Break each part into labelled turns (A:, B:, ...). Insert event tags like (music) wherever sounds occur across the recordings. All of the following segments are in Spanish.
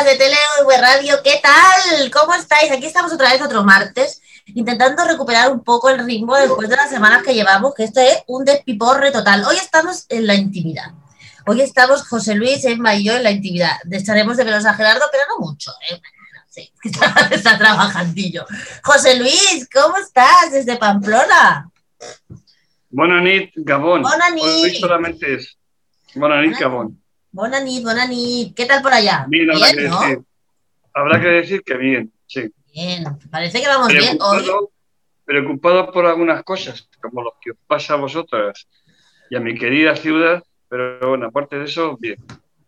A: oyentas de TV Radio, ¿qué tal? ¿Cómo estáis? Aquí estamos otra vez otro martes, intentando recuperar un poco el ritmo después de las semanas que llevamos, que esto es un despiporre total. Hoy estamos en la intimidad. Hoy estamos José Luis, Emma y yo en la intimidad. Echaremos de menos a Gerardo, pero no mucho. ¿eh? Sí, (laughs) está, está trabajandillo. José Luis, ¿cómo estás desde Pamplona?
B: Buenas Gabón.
A: Buenas.
B: Hoy solamente es. Buenas nit, Gabón.
A: Buenas nit. ¿Qué tal por allá?
B: Bien, habrá que
A: ¿no?
B: decir. Habrá que decir que bien, sí.
A: Bien, parece que vamos bien. Hoy,
B: Preocupado, por algunas cosas, como lo que os pasa a vosotras y a mi querida ciudad, pero bueno, aparte de eso, bien.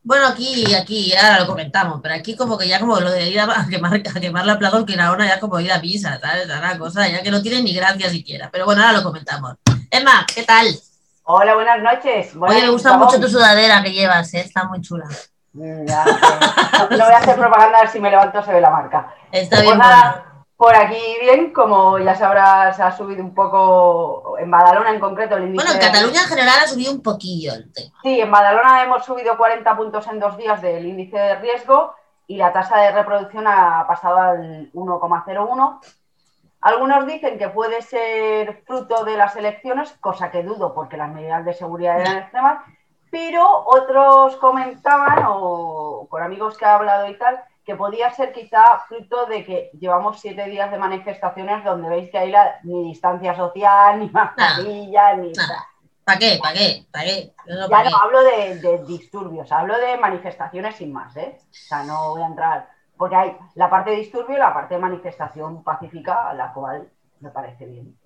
A: bueno, aquí, aquí, ahora lo comentamos, pero aquí como que ya como lo de ir a, quemar, a quemar la plaza, que ahora ya como ir a misa, ¿sabes? Una cosa ya que no tiene ni gracia siquiera. Pero bueno, ahora lo comentamos. Emma, ¿qué tal?
C: Hola, buenas noches. Buenas
A: Oye, me gusta mucho tu sudadera que llevas, ¿eh? está muy chula.
C: Ya, no, no voy a hacer propaganda, a ver si me levanto se ve la marca.
A: Está
C: Pues
A: bien.
C: por aquí bien, como ya sabrás, ha subido un poco en Badalona en concreto el índice.
A: Bueno, en Cataluña en general ha subido un poquillo el tema.
C: Sí, en Badalona hemos subido 40 puntos en dos días del índice de riesgo y la tasa de reproducción ha pasado al 1,01. Algunos dicen que puede ser fruto de las elecciones, cosa que dudo porque las medidas de seguridad eran extremas, pero otros comentaban, o con amigos que ha hablado y tal, que podía ser quizá fruto de que llevamos siete días de manifestaciones donde veis que hay la, ni distancia social, (laughs) ni mascarilla, ni...
A: nada. ¿Para qué? ¿Para qué? ¿Para qué? No,
C: Ya
A: ¿pa' qué?
C: no hablo de, de disturbios, hablo de manifestaciones sin más, ¿eh? O sea, no voy a entrar. Porque hay la parte de disturbio y la parte de manifestación pacífica, a la cual me parece bien.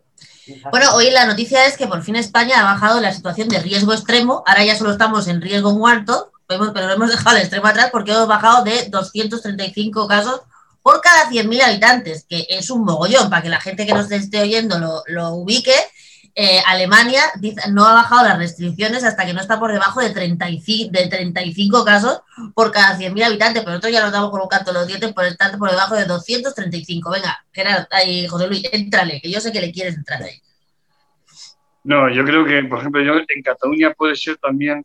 A: Bueno, hoy la noticia es que por fin España ha bajado la situación de riesgo extremo. Ahora ya solo estamos en riesgo muerto, pero pero hemos dejado el extremo atrás porque hemos bajado de 235 casos por cada 100.000 habitantes, que es un mogollón. Para que la gente que nos esté oyendo lo, lo ubique, eh, Alemania dice- no ha bajado las restricciones hasta que no está por debajo de 35, de 35 casos por cada 100.000 habitantes, pero nosotros ya nos damos con un canto en los dientes por estar por debajo de 235. Venga, Gerard, ahí, José Luis, entrale, que yo sé que le quieres entrar ahí.
B: No, yo creo que, por ejemplo, yo en Cataluña puede ser también,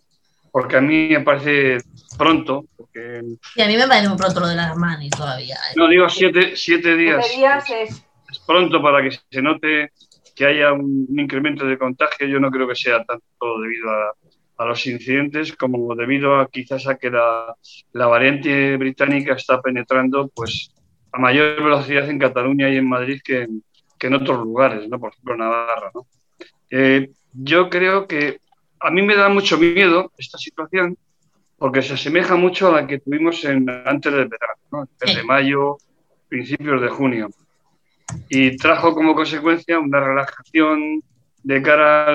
B: porque a mí me parece pronto, porque
A: Y a mí me parece muy pronto lo de las manis todavía. ¿eh?
B: no digo siete, siete días,
C: Siete días es
B: es pronto para que se note que haya un, un incremento de contagio. Yo no creo que sea tanto debido a, a los incidentes como debido a quizás a que la, la variante británica está penetrando pues a mayor velocidad en Cataluña y en Madrid que en, que en otros lugares, ¿no? Por ejemplo, Navarra, ¿no? Eh, yo creo que a mí me da mucho miedo esta situación porque se asemeja mucho a la que tuvimos en, antes del verano, ¿no? Desde
A: Sí.
B: mayo, principios de junio y trajo como consecuencia una relajación de cara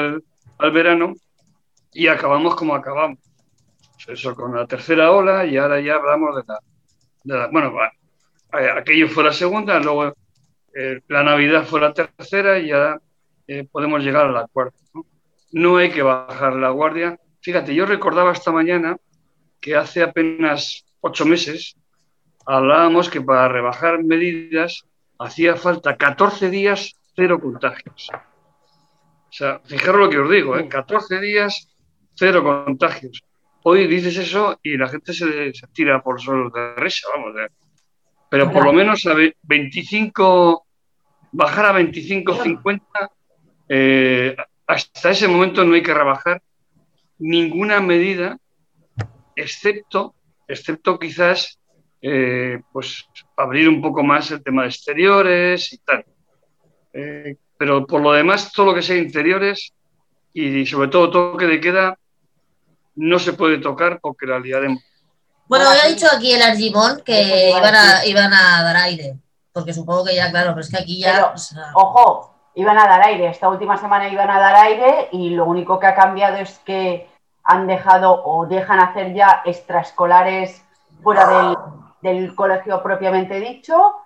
B: al, verano y acabamos como acabamos. Eso con la tercera ola y ahora ya hablamos de la... de la- bueno, aquello fue la segunda, luego eh, la Navidad fue la tercera y ya eh, podemos llegar a la cuarta. ¿no? no hay que bajar la guardia. Fíjate, yo recordaba esta mañana que hace apenas ocho meses hablábamos que para rebajar medidas hacía falta 14 días, cero contagios. O sea, fijaros lo que os digo, ¿eh? 14 días, cero contagios. Hoy dices eso y la gente se, se tira por los suelos de risa, vamos. ¿eh? Pero por lo menos a ve- 25, bajar a 25, 50, eh, hasta ese momento no hay que rebajar ninguna medida, excepto, excepto quizás eh, pues abrir un poco más el tema de exteriores y tal. Eh, pero por lo demás, todo lo que sea interiores y sobre todo toque de queda no se puede tocar porque la liaremos.
A: Bueno,
C: Bueno,
A: había dicho aquí el Argimón que
C: a
A: iban a, iban a dar aire, porque supongo que ya, claro, pero es que aquí ya...
C: Pero,
A: o sea,
C: Ojo, iban a dar aire. Esta última semana iban a dar aire y lo único que ha cambiado es que han dejado o dejan hacer ya extraescolares fuera del, del colegio propiamente dicho.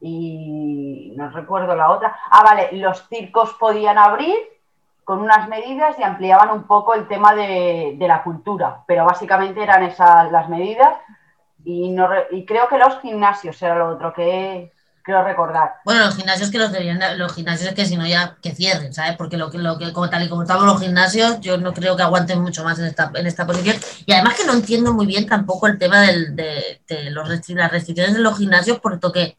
C: Y no recuerdo la otra. Ah, vale, los circos podían abrir con unas medidas y ampliaban un poco el tema de, de la cultura, pero básicamente eran esas las medidas. Y, no y creo que los gimnasios era lo otro que creo recordar.
A: Bueno, los gimnasios que los deberían, los gimnasios que si no ya que cierren, ¿sabes? Porque lo que, que como tal y como estamos los gimnasios, yo no creo que aguanten mucho más en esta, en esta posición. Y además que no entiendo muy bien tampoco el tema de, de los las restricciones en los gimnasios, porque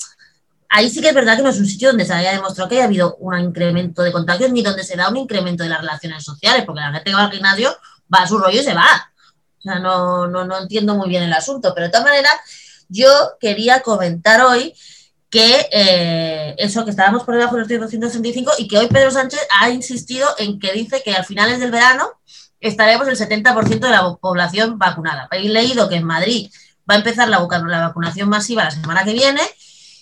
A: ahí sí que es verdad que no es un sitio donde se haya demostrado que haya habido un incremento de contagios ni donde se da un incremento de las relaciones sociales, porque la gente que va al gimnasio va a su rollo y se va. O sea, no, no, no entiendo muy bien el asunto, pero de todas maneras, yo quería comentar hoy que eh, eso, que estábamos por debajo de los 265 y que hoy Pedro Sánchez ha insistido en que dice que al finales del verano estaremos el 70% de la población vacunada. Habéis leído que en Madrid va a empezar la, vacunación masiva la semana que viene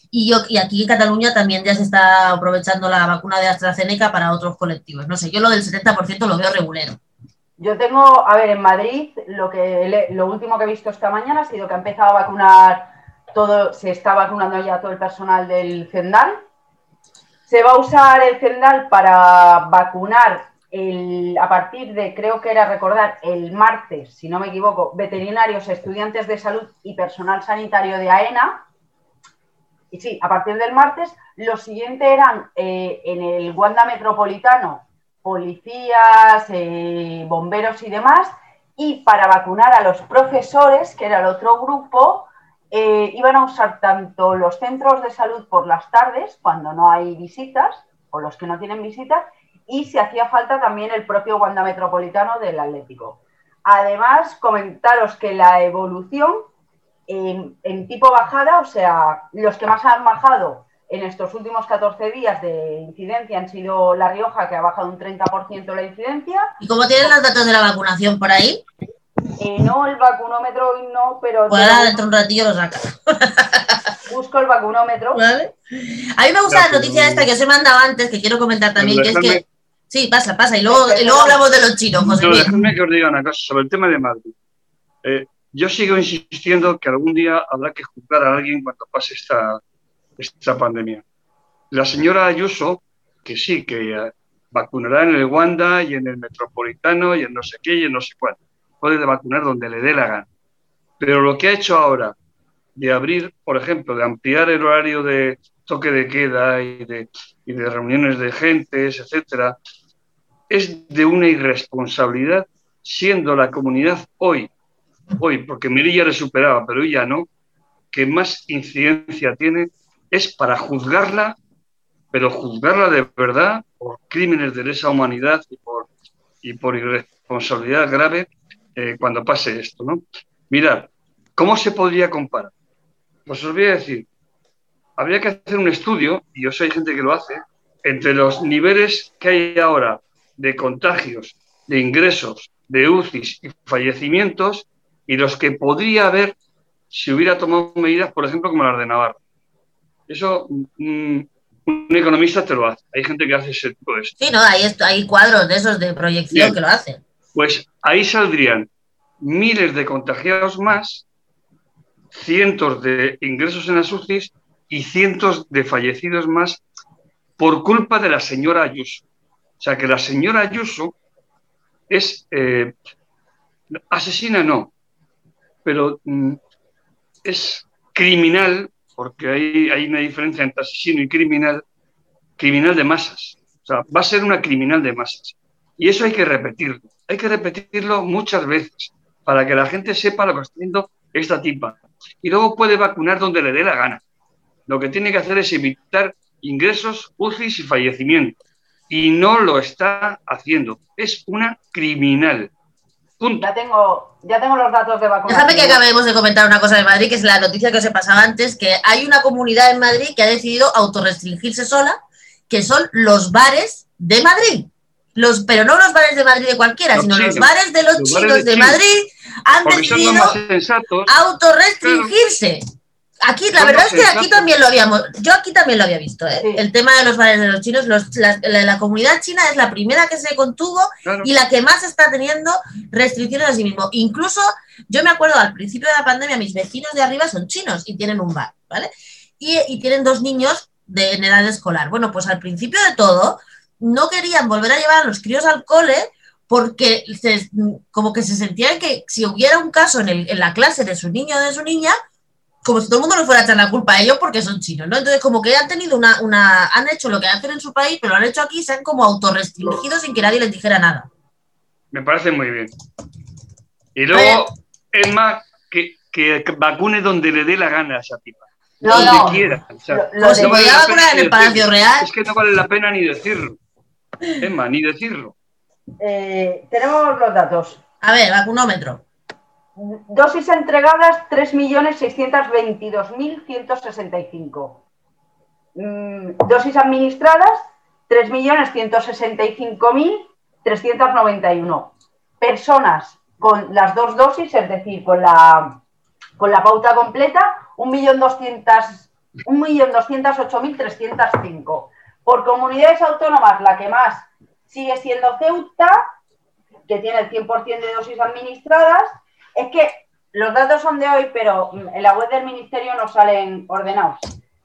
A: y, yo, y aquí en Cataluña también ya se está aprovechando la vacuna de AstraZeneca para otros colectivos. No sé, yo lo del 70% lo veo regulero.
C: Yo tengo, a ver, en Madrid lo, que, lo último que he visto esta mañana ha sido que ha empezado a vacunar todo, se está vacunando ya todo el personal del CENDAL. Se va a usar el CENDAL para vacunar el, a partir de, creo que era recordar, el martes, si no me equivoco, veterinarios, estudiantes de salud y personal sanitario de AENA. Y sí, a partir del martes, lo siguiente eran eh, en el Wanda Metropolitano, policías, eh, bomberos y demás. Y para vacunar a los profesores, que era el otro grupo, eh, iban a usar tanto los centros de salud por las tardes, cuando no hay visitas, o los que no tienen visitas, y si hacía falta también el propio Wanda Metropolitano del Atlético. Además, comentaros que la evolución en, tipo bajada, o sea, los que más han bajado en estos últimos 14 días de incidencia han sido La Rioja, que ha bajado un 30% la incidencia.
A: ¿Y cómo tienen los datos de la vacunación por ahí?
C: Eh, no, el vacunómetro no, pero...
A: Ahora dentro de un ratillo lo saca. (laughs)
C: Busco el vacunómetro.
A: ¿Vale? A mí me gusta la noticia esta que os he mandado antes, que quiero comentar también, que es que... Sí, pasa, pasa, y luego, y luego hablamos de los chinos, José
B: no, Déjame que os diga una cosa sobre el tema de Madrid. Eh, yo sigo insistiendo que algún día habrá que juzgar a alguien cuando pase esta, esta pandemia. La señora Ayuso, que sí, que eh, vacunará en el Wanda y en el Metropolitano y en no sé qué y en no sé cuál puede vacunar donde le dé la gana. Pero lo que ha hecho ahora de abrir, por ejemplo, de ampliar el horario de toque de queda y de, reuniones de gentes, etcétera, es de una irresponsabilidad, siendo la comunidad hoy, hoy, porque Miri ya le superaba, pero ella no, que más incidencia tiene, es para juzgarla, pero juzgarla de verdad por crímenes de lesa humanidad y por, y por irresponsabilidad grave eh, cuando pase esto, ¿no? Mirad, ¿cómo se podría comparar? Pues os voy a decir, habría que hacer un estudio, y yo sé hay gente que lo hace, entre los niveles que hay ahora de contagios, de ingresos, de UCIs y fallecimientos, y los que podría haber si hubiera tomado medidas, por ejemplo, como las de Navarra. Eso mm, un economista te lo hace. Hay gente que hace ese tipo de
A: Sí, no, hay, hay cuadros de esos de proyección que lo hacen
B: pues ahí saldrían miles de contagiados más, cientos de ingresos en las y cientos de fallecidos más por culpa de la señora Ayuso. O sea que la señora Ayuso es eh, asesina, no, pero mm, es criminal, porque hay, hay una diferencia entre asesino y criminal, criminal de masas. O sea, va a ser una criminal de masas. Y eso hay que repetirlo hay que repetirlo muchas veces para que la gente sepa lo que está haciendo esta tipa. Y luego puede vacunar donde le dé la gana. Lo que tiene que hacer es evitar ingresos, UCIs y fallecimientos. Y no lo está haciendo. Es una criminal.
C: Ya tengo, ya tengo los datos de vacunación.
A: Déjame que acabemos de comentar una cosa de Madrid, que es la noticia que os he pasado antes, que hay una comunidad en Madrid que ha decidido autorrestringirse sola, que son los bares de Madrid los, pero no los bares de Madrid de cualquiera, sino los bares de los, chinos de, Madrid han decidido autorrestringirse. Aquí, la verdad es que aquí también lo habíamos, yo aquí también lo había visto, ¿eh? el tema de los bares de los chinos, la, comunidad china es la primera que se contuvo y la que más está teniendo restricciones a sí mismo. Incluso, yo me acuerdo al principio de la pandemia, mis vecinos de arriba son chinos y tienen un bar, ¿vale? Y, y tienen dos niños de, en edad escolar. Bueno, pues al principio de todo, no querían volver a llevar a los críos al cole porque como que se sentían que si hubiera un caso en, la clase de su niño o de su niña, como si todo el mundo nos fuera a echar la culpa a ellos porque son chinos, ¿no? Entonces, como que han tenido una, una, han hecho lo que hacen en su país, pero lo han hecho aquí se han como autorrestringido sin que nadie les dijera nada.
B: Me parece muy bien. Y luego, es más, que, que vacune donde le dé la gana a esa tipa.
C: No,
B: donde
C: no.
B: quiera. O sea,
C: Lo- lo de-
B: la
A: vacunar en el Palacio. Real.
B: Es que no vale la pena ni decirlo. Más, ni decirlo.
C: eh, tenemos los datos.
A: A ver, vacunómetro.
C: Dosis entregadas 3.622.165. Mm, Dosis administradas 3.165.391. Personas con las dos dosis, es decir, con la, con la pauta completa, 1.200.000 1.208.305. Por comunidades autónomas, la que más sigue siendo Ceuta, que tiene el 100% de dosis administradas. Es que los datos son de hoy, pero mm, en la web del ministerio no salen ordenados.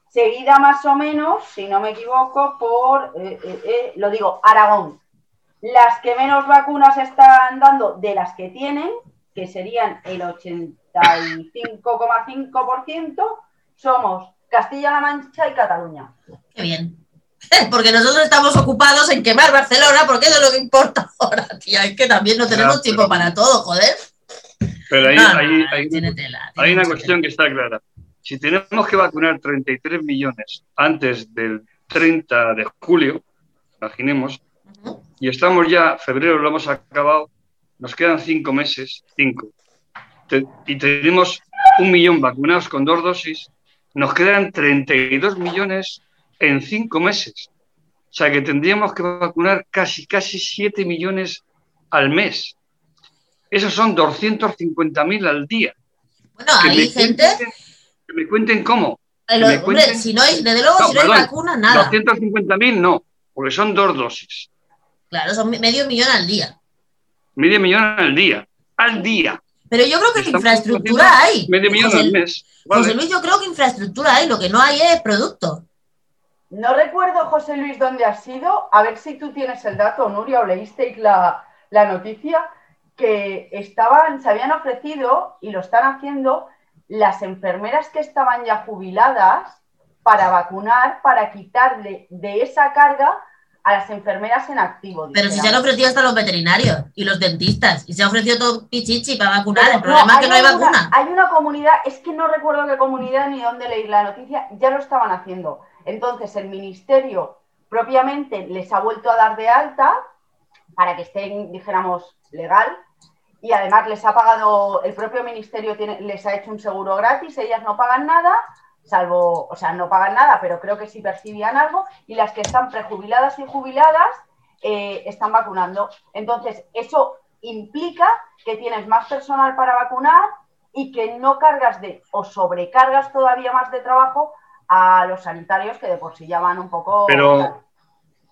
C: Seguida más o menos, si no me equivoco, por, eh, eh, eh, lo digo, Aragón. Las que menos vacunas están dando de las que tienen, que serían el 85,5%, somos Castilla-La Mancha y Cataluña.
A: Qué bien. (laughs) Porque nosotros estamos ocupados en quemar Barcelona, porque eso es lo que importa (laughs) ahora, tía. Es que también no tenemos tiempo
B: pero-
A: para todo, joder.
B: Pero ahí,
A: No, no,
B: ahí-
A: tiene tela,
B: hay una cuestión que está clara. Si tenemos que vacunar 33 millones antes del 30 de julio, imaginemos, y estamos ya, febrero lo hemos acabado, nos quedan cinco meses, cinco, Te- y tenemos un millón vacunados con dos dosis, nos quedan 32 millones en cinco meses. O sea que tendríamos que vacunar casi, casi 7 millones al mes. Esos son 250.000 al día.
A: Bueno,
B: Que
A: hay gente.
B: cuenten- que me cuenten cómo.
A: eh,
B: que
A: lo-
B: me
A: hombre,
B: cuenten-
A: si no hay, desde luego,
B: No,
A: si no hay
B: perdón,
A: vacuna, nada.
B: 250.000 no, porque son dos dosis.
A: Claro, son me- medio millón al día.
B: Medio millón al día. Al día.
A: Pero yo creo que
B: Estamos
A: infraestructura hay.
B: Medio millón
A: José,
B: al mes. Vale.
A: José Luis, yo creo que infraestructura hay, lo que no hay es producto.
C: No recuerdo, José Luis, dónde has sido. A ver si tú tienes el dato, Nuria, o leísteis la, la noticia que estaban, se habían ofrecido y lo están haciendo las enfermeras que estaban ya jubiladas para vacunar, para quitarle de esa carga a las enfermeras en activo.
A: Pero si se han ofrecido hasta los veterinarios y los dentistas. Y se ha ofrecido todo pichichi para vacunar.
C: Pero
A: El problema es que no hay vacuna.
C: Hay una comunidad, es que no recuerdo qué comunidad ni dónde leí la noticia, ya lo estaban haciendo. Entonces el ministerio propiamente les ha vuelto a dar de alta para que estén, dijéramos, legal. Y además les ha pagado, el propio ministerio les ha hecho un seguro gratis, ellas no pagan nada, salvo, o sea, no pagan nada, pero creo que sí percibían algo, y las que están prejubiladas y jubiladas eh, están vacunando. Entonces, eso implica que tienes más personal para vacunar y que no cargas de o sobrecargas todavía más de trabajo a los sanitarios que de por sí ya van un poco...
B: Pero-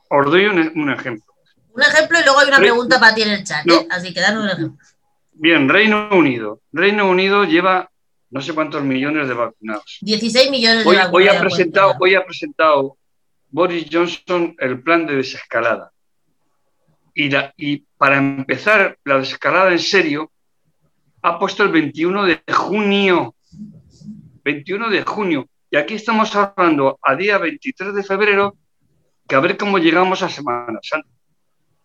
B: Os doy un, un ejemplo.
A: Un ejemplo y luego hay una
B: Re-
A: pregunta para ti en el chat.
B: No.
A: ¿eh? Así que danos un ejemplo.
B: Bien, Reino Unido. Reino Unido lleva no sé cuántos millones de vacunados.
A: 16 millones de
B: Hoy,
A: vacunas
B: hoy ha presentado, hoy ha presentado Boris Johnson el plan de desescalada. Y, la- y para empezar la desescalada en serio, ha puesto el 21 de junio. 21 de junio. Y aquí estamos hablando a día 23 de febrero, que a ver cómo llegamos a Semana Santa.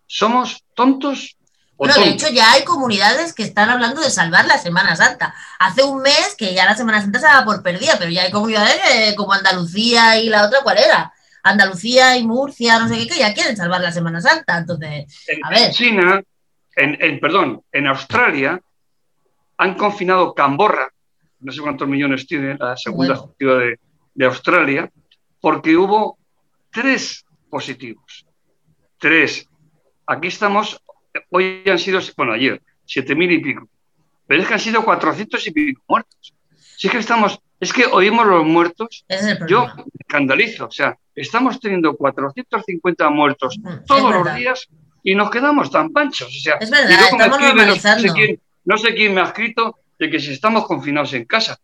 B: ¿Somos tontos o
A: Bueno, de hecho ya hay comunidades que están hablando de salvar la Semana Santa. Hace un mes que ya la Semana Santa se daba por perdida, pero ya hay comunidades eh, como Andalucía y la otra, ¿cuál era? Andalucía y Murcia, no sé qué, que ya quieren salvar la Semana Santa. Entonces,
B: En,
A: A ver.
B: en China, en, en- perdón, en Australia han confinado Camborra, no sé cuántos millones tiene la segunda
A: Bueno.
B: de, de Australia, porque hubo tres positivos. Tres. Aquí estamos, hoy han sido, bueno, ayer, siete mil y pico. Pero es que han sido cuatrocientos y pico muertos. Si es que estamos, es que oímos los muertos,
A: es
B: yo me escandalizo. O sea, estamos teniendo 450 muertos
A: Mm,
B: todos los días y nos quedamos tan panchos. O sea,
A: Es verdad, estamos normalizando.
B: quién, no sé quién me ha escrito de que si estamos confinados en casa.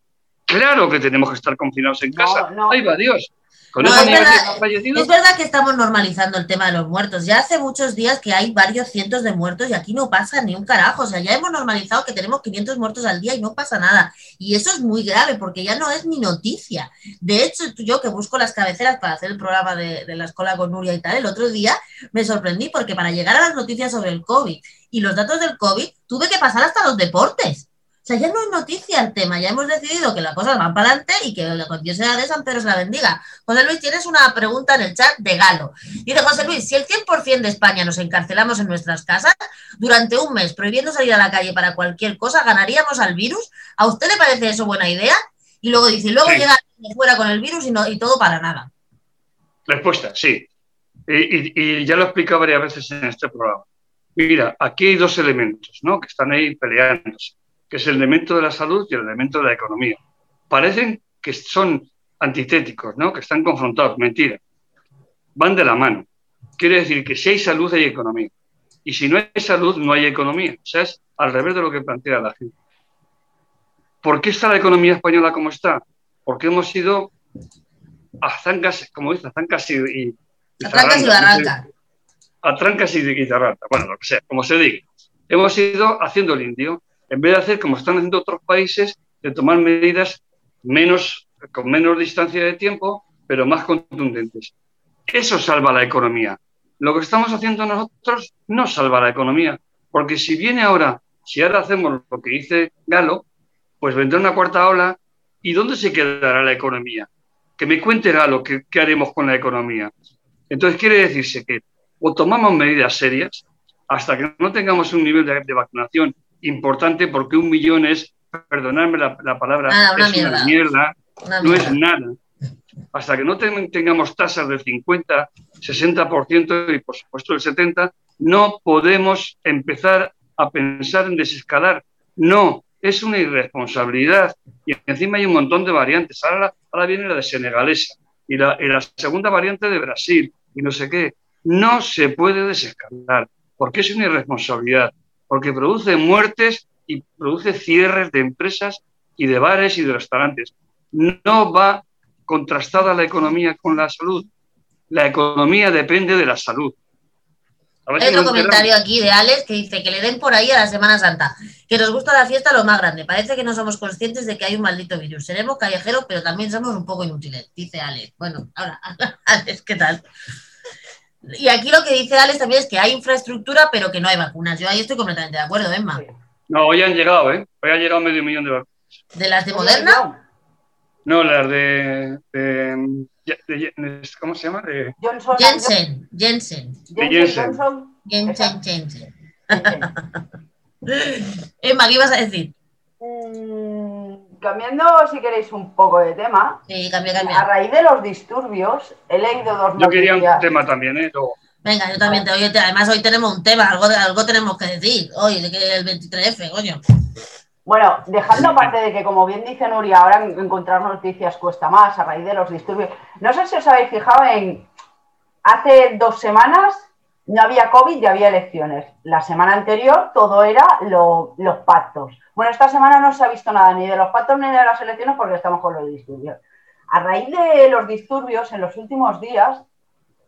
B: Claro que tenemos que estar confinados en casa.
C: no.
B: Ahí va Dios. Con
A: No, es, verdad, es verdad que estamos normalizando el tema de los muertos. Ya hace muchos días que hay varios cientos de muertos y aquí no pasa ni un carajo. O sea, ya hemos normalizado que tenemos 500 muertos al día y no pasa nada. Y eso es muy grave porque ya no es ni noticia. De hecho, yo que busco las cabeceras para hacer el programa de, de la escuela con Nuria y tal, el otro día me sorprendí porque para llegar a las noticias sobre el COVID y los datos del COVID, tuve que pasar hasta los deportes. O sea, ya no es noticia el tema, ya hemos decidido que las cosas van para adelante y que Dios sea de San Pedro se la bendiga. José Luis, tienes una pregunta en el chat de Galo. Dice José Luis, si el 100% de España nos encarcelamos en nuestras casas durante un mes prohibiendo salir a la calle para cualquier cosa, ¿ganaríamos al virus? ¿A usted le parece eso buena idea? Y luego dice, luego
B: Sí.
A: llega fuera con el virus y, no, y todo para nada.
B: respuesta, sí. Y, y- y ya lo he explicado varias veces en este programa. Mira, aquí hay dos elementos, ¿no? Que están ahí peleándose, que es el elemento de la salud y el elemento de la economía. Parecen que son antitéticos, ¿no? Que están confrontados. Mentira. Van de la mano. Quiere decir que si hay salud hay economía. Y si no hay salud no hay economía. O sea, es al revés de lo que plantea la gente. ¿Por qué está la economía española como está? Porque hemos sido a zancas, como dice, a zancas y, y, y
A: A trancas y barrancas.
B: a trancas y, y bueno, lo que sea, como se diga. Hemos ido haciendo el indio, en vez de hacer como están haciendo otros países, de tomar medidas menos, con menos distancia de tiempo, pero más contundentes. Eso salva la economía. Lo que estamos haciendo nosotros no salva la economía, porque si viene ahora, si ahora hacemos lo que dice Galo, pues vendrá una cuarta ola, ¿y dónde se quedará la economía? Que me cuente Galo qué, qué haremos con la economía. Entonces quiere decirse que o tomamos medidas serias hasta que no tengamos un nivel de, de vacunación importante, porque un millón es, perdonadme la, la palabra,
A: Ah, una
B: es
A: mierda.
B: una mierda,
A: Una
B: no es nada. Hasta que no ten- tengamos tasas del 50, 60% y por supuesto del 70%, no podemos empezar a pensar en desescalar. No, es una irresponsabilidad. Y encima hay un montón de variantes. Ahora, ahora viene la de senegalesa y la, y la segunda variante de Brasil y no sé qué. No se puede desescalar porque es una irresponsabilidad, porque produce muertes y produce cierres de empresas y de bares y de restaurantes. No va contrastada la economía con la salud. La economía depende de la salud.
A: Hay otro comentario aquí de Alex que dice que le den por ahí a la Semana Santa, que nos gusta la fiesta lo más grande. Parece que no somos conscientes de que hay un maldito virus. Seremos callejeros, pero también somos un poco inútiles, dice Alex. Bueno, ahora, (laughs) Alex, ¿qué tal? Y aquí lo que dice Alex también es que hay infraestructura, pero que no hay vacunas. Yo ahí estoy completamente de acuerdo, Emma.
B: No, hoy han llegado, ¿eh? Hoy ha llegado medio millón de vacunas.
A: De las de Moderna,
B: No, las de, de- de- de- ¿Cómo se llama? De,
C: Johnson
A: Jensen, Jensen,
C: Jensen,
B: Jensen.
C: Johnson,
A: Jensen, Jensen.
C: Jensen.
A: Emma, ¿qué ibas a decir?
C: Cambiando, si queréis, un poco de tema,
A: Sí, cambia,
C: a raíz de los disturbios, he leído dos
B: yo quería un tema también, ¿eh? Luego.
A: Venga, yo también te oye, te- Además, hoy tenemos un tema, algo, algo tenemos que decir. Hoy, el 23F, coño.
C: Bueno, dejando aparte de que, como bien dice Nuria, ahora en- encontrar noticias cuesta más a raíz de los disturbios. No sé si os habéis fijado en. Hace dos semanas no había COVID y había elecciones. La semana anterior todo era lo- los pactos. Bueno, esta semana no se ha visto nada ni de los pactos ni de las elecciones porque estamos con los disturbios. A raíz de los disturbios, en los últimos días,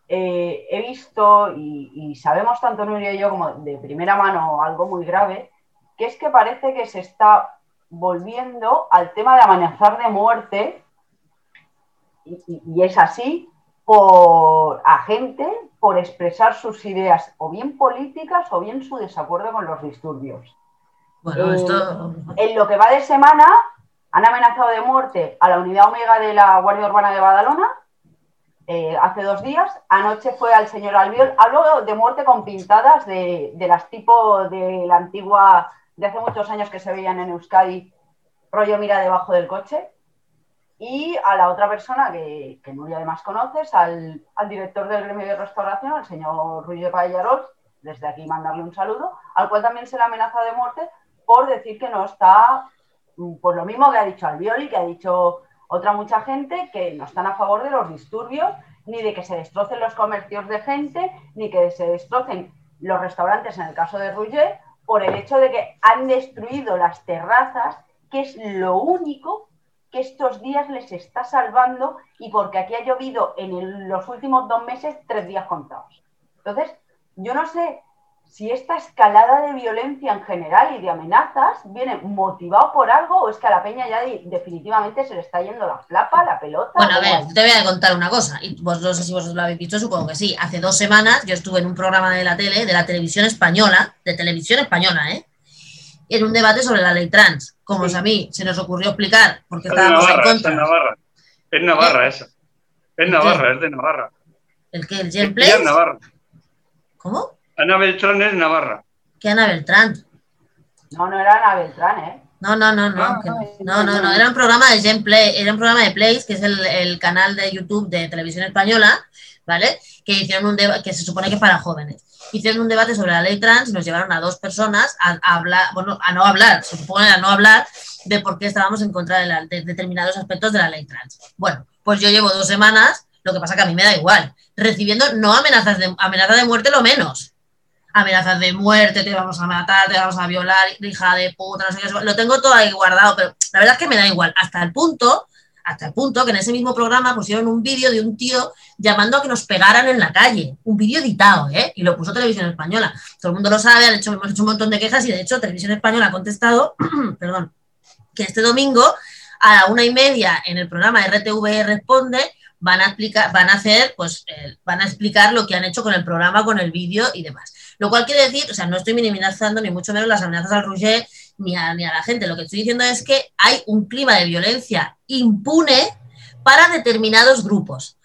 C: eh, he visto y, sabemos tanto Nuria y yo como de primera mano algo muy grave, que es que parece que se está volviendo al tema de amenazar de muerte, y es así, por a gente por expresar sus ideas o bien políticas o bien su desacuerdo con los disturbios.
A: Bueno,
C: Eh,
A: esto.
C: En lo que va de semana, han amenazado de muerte a la unidad Omega de la Guardia Urbana de Badalona eh, hace dos días. Anoche fue al señor Albiol. Hablo de muerte con pintadas de, de las tipo de la antigua, de hace muchos años que se veían en Euskadi, rollo mira debajo del coche. Y a la otra persona que, que Nuria además conoces, al, al director del gremio de restauración, al señor Ruiz Pallarol, desde aquí mandarle un saludo, al cual también se le amenaza de muerte por decir que no está, mm, pues lo mismo que ha dicho Albioli, que ha dicho otra mucha gente, que no están a favor de los disturbios, ni de que se destrocen los comercios de gente, ni que se destrocen los restaurantes, en el caso de Rouget, por el hecho de que han destruido las terrazas, que es lo único que estos días les está salvando y porque aquí ha llovido en los últimos dos meses tres días contados. Entonces, yo no sé si esta escalada de violencia en general y de amenazas viene motivado por algo o es que a la peña ya definitivamente se le está yendo la flapa, la pelota.
A: Bueno, a ver, te voy a contar una cosa, y vos no sé si vosotros lo habéis visto, supongo que sí. Hace dos semanas yo estuve en un programa de la tele, de la televisión española, de televisión española, ¿eh? En un debate sobre la ley trans, como es a mí se nos ocurrió explicar, porque estábamos en contra.
B: Es Navarra, es Navarra ¿Eh? esa. Es Navarra, es de Navarra.
A: ¿El qué? ¿El gameplay? Es
B: Navarra.
A: ¿Cómo?
B: Ana Beltrán es Navarra.
A: ¿Qué Ana Beltrán?
C: No, no era Ana Beltrán, ¿eh?
A: No, no, no, no, ah, no, no, no, era un programa de Gameplay, era un programa de Plays, que es el, canal de YouTube de televisión española, ¿vale? Que hicieron un debate, que se supone que es para jóvenes. Hicieron un debate sobre la ley trans y nos llevaron a dos personas a, hablar, bueno, a no hablar, se supone a no hablar de por qué estábamos en contra de, de determinados aspectos de la ley trans. Bueno, pues yo llevo dos semanas, lo que pasa que a mí me da igual, recibiendo no amenazas de, amenaza de muerte lo menos, amenazas de muerte, te vamos a matar, te vamos a violar, hija de puta, no sé qué. Lo tengo todo ahí guardado, pero la verdad es que me da igual. Hasta el punto, hasta el punto que en ese mismo programa pusieron un vídeo de un tío llamando a que nos pegaran en la calle. Un vídeo editado, ¿eh? Y lo puso Televisión Española. Todo el mundo lo sabe, han hecho, hemos hecho un montón de quejas y de hecho Televisión Española ha contestado, (clears throat) perdón, que este domingo a la una y media en el programa RTV Responde van a explicar, van a hacer, pues, eh, van a explicar lo que han hecho con el programa, con el vídeo y demás. Lo cual quiere decir, o sea, no estoy minimizando ni mucho menos las amenazas al Roger ni a, ni a la gente. Lo que estoy diciendo es que hay un clima de violencia impune para determinados grupos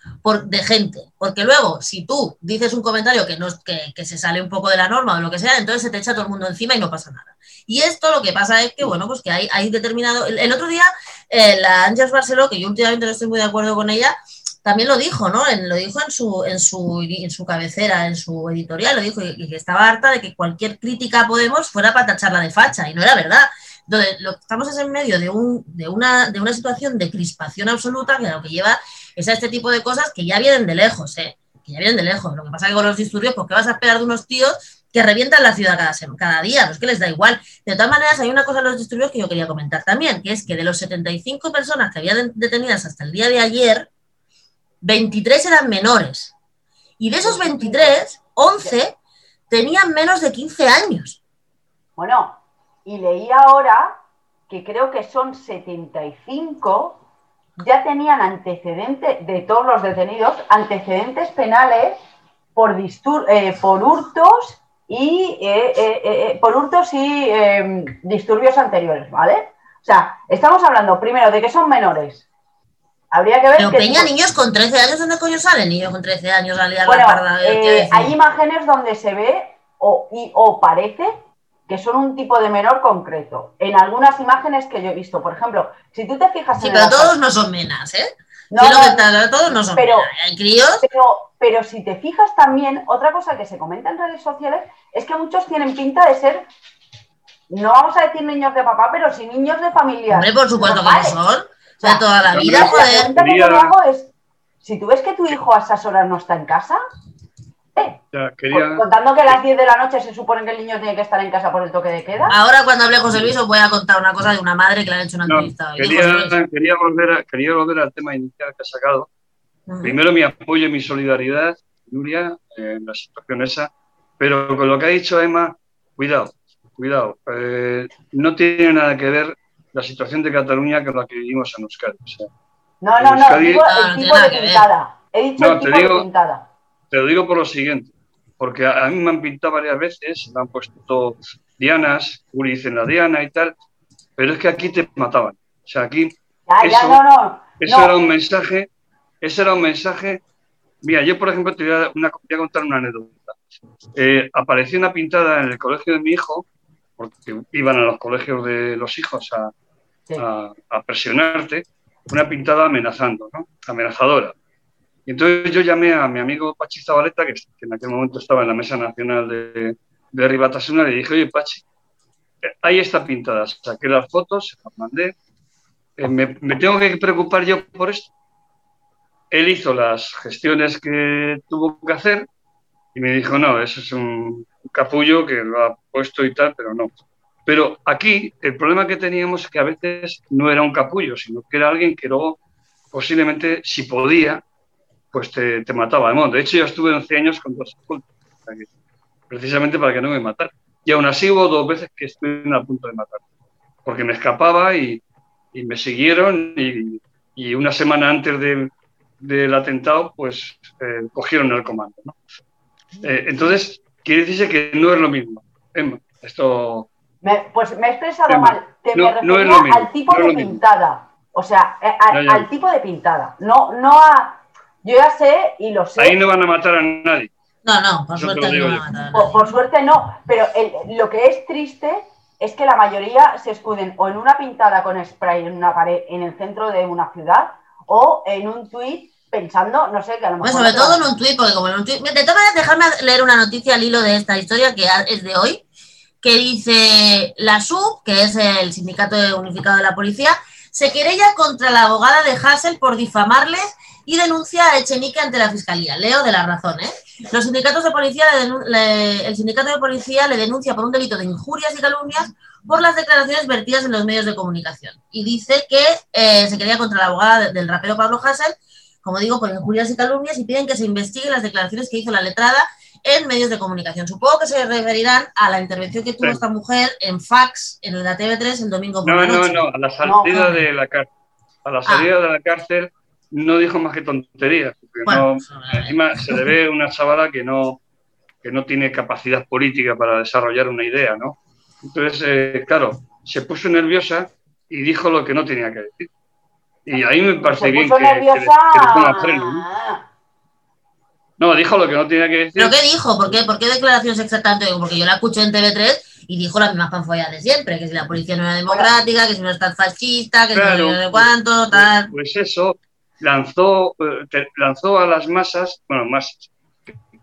A: de gente. Porque luego, si tú dices un comentario que, no, que, que, se sale un poco de la norma o lo que sea, entonces se te echa todo el mundo encima y no pasa nada. Y esto lo que pasa es que, bueno, pues que hay, hay determinado... El, otro día, eh, la Ángeles Barceló, que yo últimamente no estoy muy de acuerdo con ella, también lo dijo, ¿no? lo dijo en su, en, su, en su cabecera, en su editorial, lo dijo, y, que estaba harta de que cualquier crítica Podemos fuera para tacharla de facha, y no era verdad. Entonces, lo que estamos es en medio de, un, de, una, de una situación de crispación absoluta que lo que lleva es a este tipo de cosas que ya vienen de lejos, ¿eh? Que ya vienen de lejos. Lo que pasa es que con los disturbios, pues, ¿qué vas a esperar de unos tíos que revientan la ciudad cada, cada día? Pues que les da igual. De todas maneras, hay una cosa de los disturbios que yo quería comentar también, que es que de los 75 personas que había detenidas hasta el día de ayer, 23 eran menores. Y de esos 23, 11 tenían menos de 15 años.
C: Bueno, y leí ahora que creo que son 75, ya tenían antecedentes, de todos los detenidos, antecedentes penales por, eh, por hurtos y eh, eh, por hurtos y em, disturbios anteriores, ¿vale? O sea, estamos hablando primero de que son menores, Habría que ver.
A: Pero Peña, niños con 13 años, ¿dónde coño salen niños con 13 años a liar
C: la parda? Eh, hay imágenes donde se ve o, y, o parece que son un tipo de menor concreto. En algunas imágenes que yo he visto, por ejemplo, si tú te fijas
A: sí, pero todos no son menas, ¿eh? No, todos no son
C: pero,
A: menas. Hay críos.
C: Pero, pero si te fijas también, otra cosa que se comenta en redes sociales es que muchos tienen pinta de ser no vamos a decir niños de papá, pero sí niños de familia.
A: Hombre, por supuesto que no son de toda la vida, joder.
C: La que hago es, si tú ves que tu hijo a esas horas no está en casa, eh, contando que a las 10 de la noche se supone que el niño tiene que estar en casa por el toque de queda.
A: Ahora cuando hable José Luis os voy a contar una cosa de una madre que le ha hecho una entrevista.
B: quería, volver quería volver al tema inicial que ha sacado. Primero mi apoyo y mi solidaridad, Nuria, en la situación esa, pero con lo que ha dicho Emma, cuidado, cuidado, eh, no tiene nada que ver la situación de Cataluña que la que vivimos en Euskadi.
C: no, no, no, digo el tipo de pintada. He dicho el tipo de pintada.
B: Te lo digo por lo siguiente, porque a, mí me han pintado varias veces, me han puesto dianas, Uri dicen la diana y tal, pero es que aquí te mataban. O sea, aquí eso, no, no, eso era un mensaje, ese era un mensaje. Mira, yo por ejemplo te voy a, una, voy a contar una anécdota. Eh, apareció una pintada en el colegio de mi hijo, porque iban a los colegios de los hijos a, a, presionarte, una pintada amenazando, ¿no? amenazadora. Y entonces yo llamé a mi amigo Pachi Zabaleta, que, en aquel momento estaba en la Mesa Nacional de, de Ribatasuna, y le dije, oye, Pachi, ahí está pintada. Saqué las fotos, se las mandé. Eh, me, tengo que preocupar yo por esto? Él hizo las gestiones que tuvo que hacer y me dijo, no, eso es un capullo que lo ha puesto y tal, pero no. Pero aquí el problema que teníamos es que a veces no era un capullo, sino que era alguien que luego posiblemente, si podía, pues te, te mataba. De hecho, yo estuve 11 años con dos ocultos, precisamente para que no me matara. Y aún así hubo dos veces que estuvieron a punto de matar, porque me escapaba y, y me siguieron y, y, una semana antes de, del atentado, pues eh, cogieron el comando. ¿no? Eh, entonces, quiere decirse que no es lo mismo. Esto...
C: Me, pues me he expresado mal. Te no, me refería no mismo, al tipo de pintada. O sea, eh, a, ya, ya. al tipo de pintada. No, no a... Yo ya sé y lo sé.
B: Ahí no van a matar a nadie.
A: No, no, por Eso suerte no van a matar a nadie.
C: Por, por suerte no, pero el, lo que es triste es que la mayoría se escuden o en una pintada con spray en una pared en el centro de una ciudad o en un tuit pensando, no sé, que a lo mejor...
A: Bueno, sobre todo en un tuit, porque como en un tuit... De todas maneras, dejarme leer una noticia al hilo de esta historia que es de hoy, que dice la SUB, que es el Sindicato Unificado de la Policía, se querella contra la abogada de Hassel por difamarles y denuncia a Echenique ante la Fiscalía. Leo de la razón, ¿eh? Los sindicatos de policía, le, le, el sindicato de policía le denuncia por un delito de injurias y calumnias por las declaraciones vertidas en los medios de comunicación. Y dice que eh, se quería contra la abogada del rapero Pablo Hassel, como digo, por injurias y calumnias, y piden que se investiguen las declaraciones que hizo la letrada en medios de comunicación. Supongo que se referirán a la intervención que tuvo sí. esta mujer en fax en la TV3 el domingo por
B: no,
A: la
B: No,
A: noche.
B: no, a la salida no. de la cárcel. A la salida ah. de la cárcel no dijo más que tonterías. Bueno, no, encima se le ve una chavala que no, que no tiene capacidad política para desarrollar una idea, ¿no? Entonces, eh, claro, se puso nerviosa y dijo lo que no tenía que decir. Y ahí me parece bien que, que, le, que, le, ponga freno. ¿No? no, dijo lo que no tenía que decir.
A: ¿Pero qué dijo? ¿Por qué, ¿Por qué declaraciones exactamente? Porque yo la escuché en TV3 y dijo las mismas panfollas de siempre, que si la policía no era democrática, que si no está fascista, que claro, si no sé cuánto, tal.
B: Pues eso, lanzó, eh, lanzó a las masas, bueno, masas,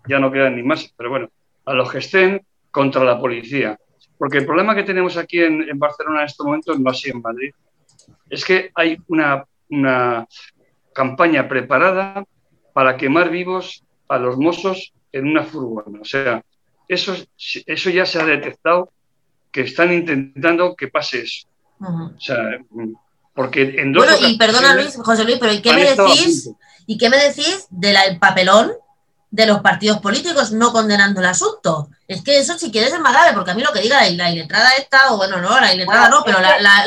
B: ya no quedan ni masas, pero bueno, a los que estén contra la policía. Porque el problema que tenemos aquí en, en Barcelona en estos momentos, no así en Madrid, es que hay una, una campaña preparada para quemar vivos a los mozos en una furgona. O sea, eso, eso ya se ha detectado que están intentando que pase eso. Uh -huh. O sea, porque en dos
A: bueno, y perdona Luis, José Luis, pero ¿y qué me decís? ¿Y qué me decís del papelón de los partidos políticos no condenando el asunto? Es que eso si quieres es más grave, porque a mí lo que diga la, la iletrada esta, o bueno, no, la iletrada no, pero la, la,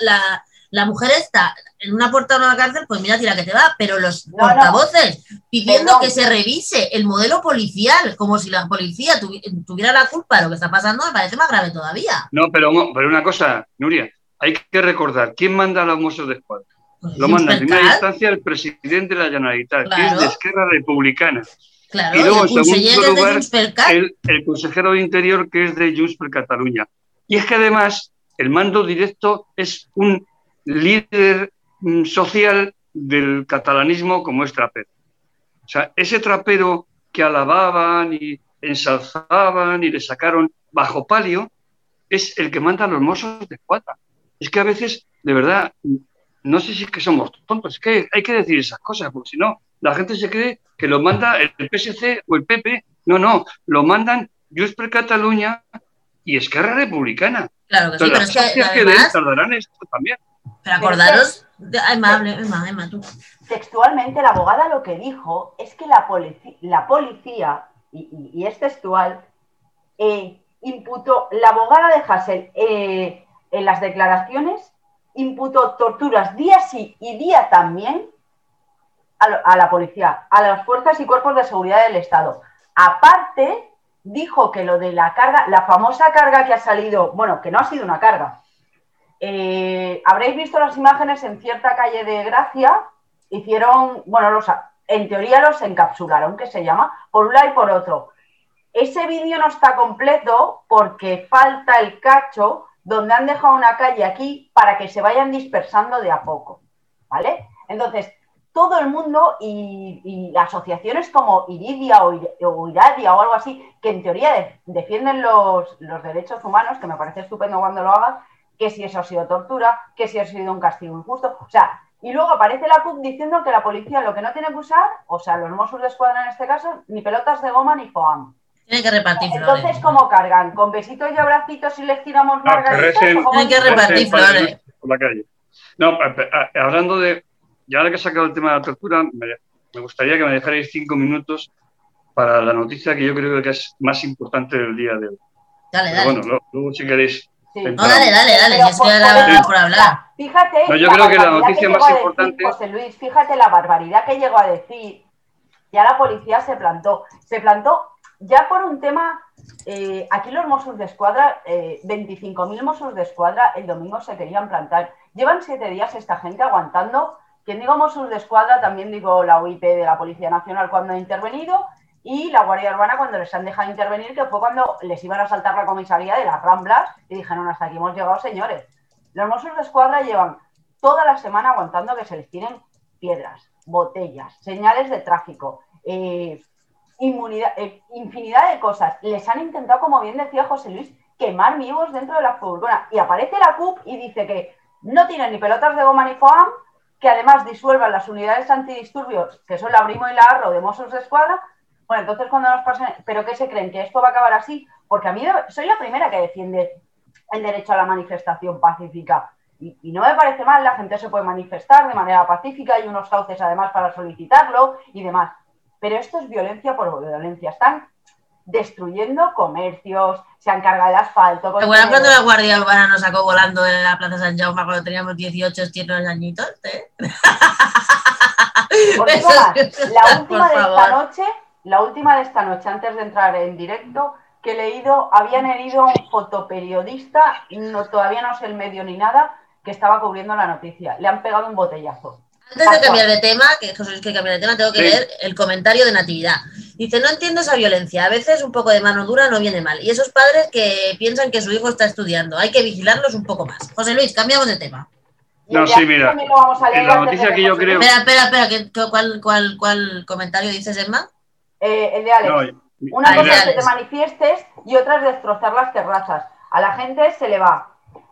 A: la, la, mujer está en una puerta de una cárcel, pues mira, tira que te va, pero los no, portavoces no. pidiendo Perdón. que se revise el modelo policial, como si la policía tuvi tuviera la culpa de lo que está pasando, me parece más grave todavía.
B: No, pero, pero una cosa, Nuria, hay que recordar, ¿quién manda a los mozos de escuadra? Pues lo manda en primera instancia el presidente de la Generalitat, claro. que es de Esquerra Republicana.
A: Claro,
B: y luego, en segundo lugar, el, el, consejero de Interior, que es de Junts per Cataluña. Y es que además, el mando directo es un líder mm, social del catalanismo como es Trapero. O sea, ese Trapero que alababan y ensalzaban y le sacaron bajo palio, es el que manda a los mozos de escuadra. Es que a veces, de verdad, no sé si es que somos tontos, es que hay que decir esas cosas, porque si no, la gente se cree que lo manda el PSC o el PP. No, no, lo mandan Junts per Cataluña y Esquerra Republicana.
A: Claro que sí,
B: Entonces,
A: pero es que,
B: que
A: además,
B: tardarán esto también.
A: Pero acordaros, Emma, Emma, Emma, tú.
C: Textualmente, la abogada lo que dijo es que la, policía, y, y, y, es textual, eh, imputó, la abogada de Hassel, eh, en las declaraciones, imputó torturas día sí y día también a, a, la policía, a las fuerzas y cuerpos de seguridad del Estado. Aparte, dijo que lo de la carga, la famosa carga que ha salido, bueno, que no ha sido una carga. Eh, Habréis visto las imágenes en cierta calle de Gracia, hicieron, bueno, los, en teoría los encapsularon, que se llama, por un lado y por otro. Ese vídeo no está completo porque falta el cacho donde han dejado una calle aquí para que se vayan dispersando de a poco, ¿vale? Entonces, todo el mundo y, asociaciones como Iridia o, o, Iradia o algo así, que en teoría de, defienden los, los, derechos humanos, que me parece estupendo cuando lo hagas, que si eso ha sido tortura, que si ha sido un castigo injusto, o sea, y luego aparece la CUP diciendo que la policía lo que no tiene que usar, o sea, los Mossos de Escuadra en este caso, ni pelotas de goma ni foam.
A: Tienen que repartir
C: Entonces,
A: flores.
C: ¿cómo cargan? ¿Con besitos y abracitos y les tiramos
B: No, que
C: margaritas?
B: recen-
C: ¿O cómo
A: Hay que repartir flores.
B: Nuestro por la calle. No, hablando de. Ya ahora que he sacado el tema de la tortura, me, me gustaría que me dejarais cinco minutos para la noticia que yo creo que es más importante del día de hoy.
A: Dale,
B: Pero
A: dale.
B: bueno, luego, luego si queréis.
C: Sí.
A: No, dale, dale, dale, si es que
C: por- por-
A: por hablar.
C: Fíjate.
B: No, yo creo que la noticia más
C: decir José Luis, fíjate la barbaridad que llegó a decir. Ya la policía se plantó. Se plantó ya por un tema. eh, aquí los Mossos de Escuadra, eh, 25.000 Mossos de Escuadra el domingo se querían plantar. Llevan siete días esta gente aguantando. Quien digo Mossos de Escuadra, también digo la UIP de la Policía Nacional cuando ha intervenido y la Guardia Urbana cuando les han dejado intervenir, que fue cuando les iban a saltar la comisaría de las Ramblas y dijeron, hasta aquí hemos llegado, señores. Los Mossos de Escuadra llevan toda la semana aguantando que se les tiren piedras, botellas, señales de tráfico, eh, inmunidad, eh, infinidad de cosas. Les han intentado, como bien decía José Luis, quemar vivos dentro de la furgona. Y aparece la CUP y dice que no tienen ni pelotas de goma ni foam, que además disuelvan las unidades antidisturbios, que son la Brimo y la Arro de Mossos de Escuadra. Bueno, entonces cuando nos pasen, ¿pero qué se creen? ¿Que esto va a acabar así? Porque a mí soy la primera que defiende el derecho a la manifestación pacífica. Y, y no me parece mal, la gente se puede manifestar de manera pacífica, hay unos cauces además para solicitarlo y demás. Pero esto es violencia por violencia. Están destruyendo comercios, se han cargado el asfalto.
A: ¿Te acuerdas cuando la Guardia Urbana nos sacó volando en la Plaza San Jaume cuando teníamos 18 tiernos añitos? ¿eh?
C: Por (laughs)
A: Eso
C: más, la última
A: por
C: de esta noche, la última de esta noche, antes de entrar en directo, que he leído, habían herido a un fotoperiodista, no, todavía no sé el medio ni nada, que estaba cubriendo la noticia. Le han pegado un botellazo.
A: Antes de cambiar de tema, que José Luis que cambiar de tema, tengo que
B: Sí.
A: leer el comentario de Natividad. Dice, no entiendo esa violencia. A veces un poco de mano dura no viene mal. Y esos padres que piensan que su hijo está estudiando, hay que vigilarlos un poco más. José Luis, cambiamos de tema.
B: No, sí, mira,
C: vamos a leer
B: la noticia que yo creo-.
A: Espera, espera, espera, ¿cuál, cuál, cuál comentario dices, Emma?
C: Eh, el de Alex.
B: No,
C: Una cosa es que te manifiestes y otra es destrozar las terrazas. A la gente se le va.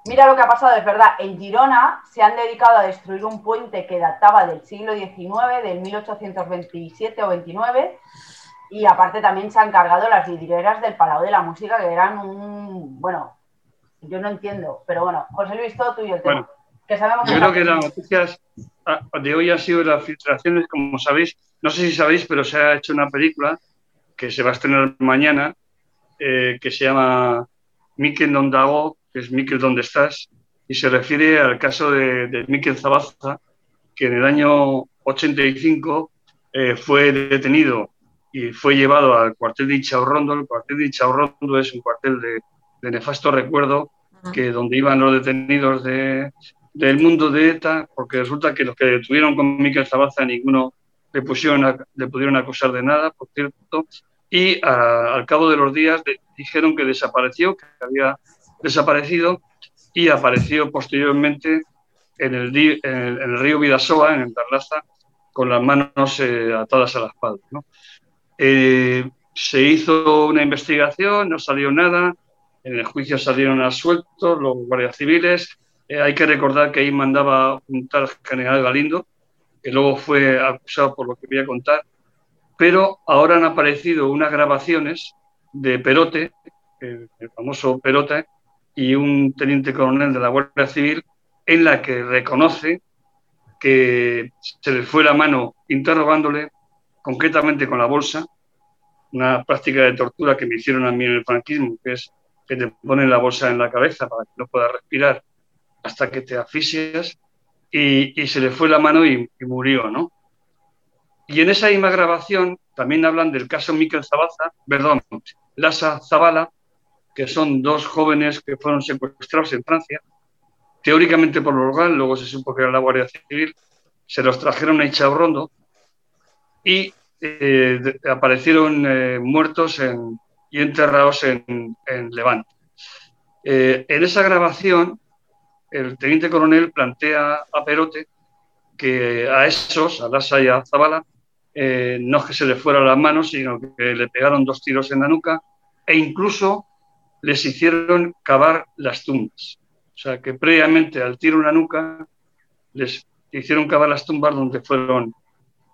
C: Mira lo que ha pasado, es verdad. En Girona se han dedicado a destruir un puente que databa del siglo XIX, del 1827 o 29, y aparte también se han cargado las vidrieras del Palau de la Música, que eran un... Bueno, yo no entiendo, pero bueno, José Luis, todo tuyo el tema.
B: Bueno,
C: que sabemos
B: Yo creo que las noticias de hoy han sido las filtraciones, como sabéis, no sé si sabéis, pero se ha hecho una película que se va a estrenar mañana, eh, que se llama Miquel Dondago, que es Miquel, ¿dónde estás? Y se refiere al caso de, de Miquel Zabaza, que en el año 85 eh, fue detenido y fue llevado al cuartel de Inchaurrondo. El cuartel de Inchaurrondo es un cuartel de, de nefasto recuerdo, que donde iban los detenidos de, del mundo de ETA, porque resulta que los que detuvieron con Miquel Zabaza ninguno le, pusieron le pudieron acusar de nada, por cierto, y al cabo de los días dijeron que desapareció, que había desaparecido y apareció posteriormente en el, en río Vidasoa, en el Tarlaza, con las manos eh, atadas a la espalda. Eh, se hizo una investigación, no salió nada, en el juicio salieron absueltos los guardias civiles. Eh, hay que recordar que ahí mandaba un tal general Galindo, que luego fue acusado por lo que voy a contar, pero ahora han aparecido unas grabaciones de Perote, el, el famoso Perote, y un teniente coronel de la Guardia Civil, en la que reconoce que se le fue la mano interrogándole concretamente con la bolsa, una práctica de tortura que me hicieron a mí en el franquismo, que es que te ponen la bolsa en la cabeza para que no puedas respirar hasta que te asfixias, y, se le fue la mano y, murió, ¿no? Y en esa misma grabación también hablan del caso Miquel Zabaza, perdón, Lasa Zabala, que son dos jóvenes que fueron secuestrados en Francia, teóricamente por los GAL, luego se supo que era la Guardia Civil, se los trajeron a Ichaurrondo y eh, aparecieron eh, muertos en- y enterrados en, en Levante. Eh, en esa grabación, el teniente coronel plantea a Perote que a esos, a Lassa y a Zabala, eh, no es que se le fueran las manos, sino que le pegaron dos tiros en la nuca e incluso les hicieron cavar las tumbas. O sea, que previamente al tiro en la nuca les hicieron cavar las tumbas donde fueron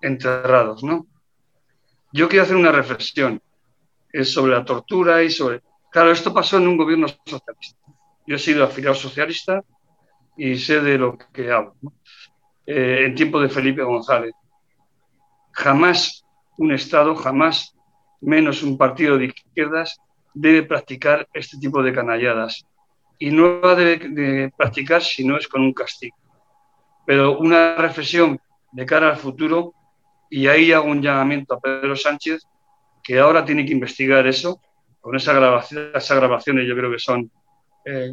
B: enterrados, ¿no? Yo quiero hacer una reflexión. es sobre la tortura y sobre... Claro, esto pasó en un gobierno socialista. Yo he sido afiliado socialista y sé de lo que hablo. Eh, en tiempo de Felipe González. Jamás un Estado, jamás menos un partido de izquierdas, debe practicar este tipo de canalladas. Y no va de practicar si no es con un castigo. Pero una reflexión de cara al futuro, y ahí hago un llamamiento a Pedro Sánchez, que ahora tiene que investigar eso, con esa grabación, esas grabaciones yo creo que son eh,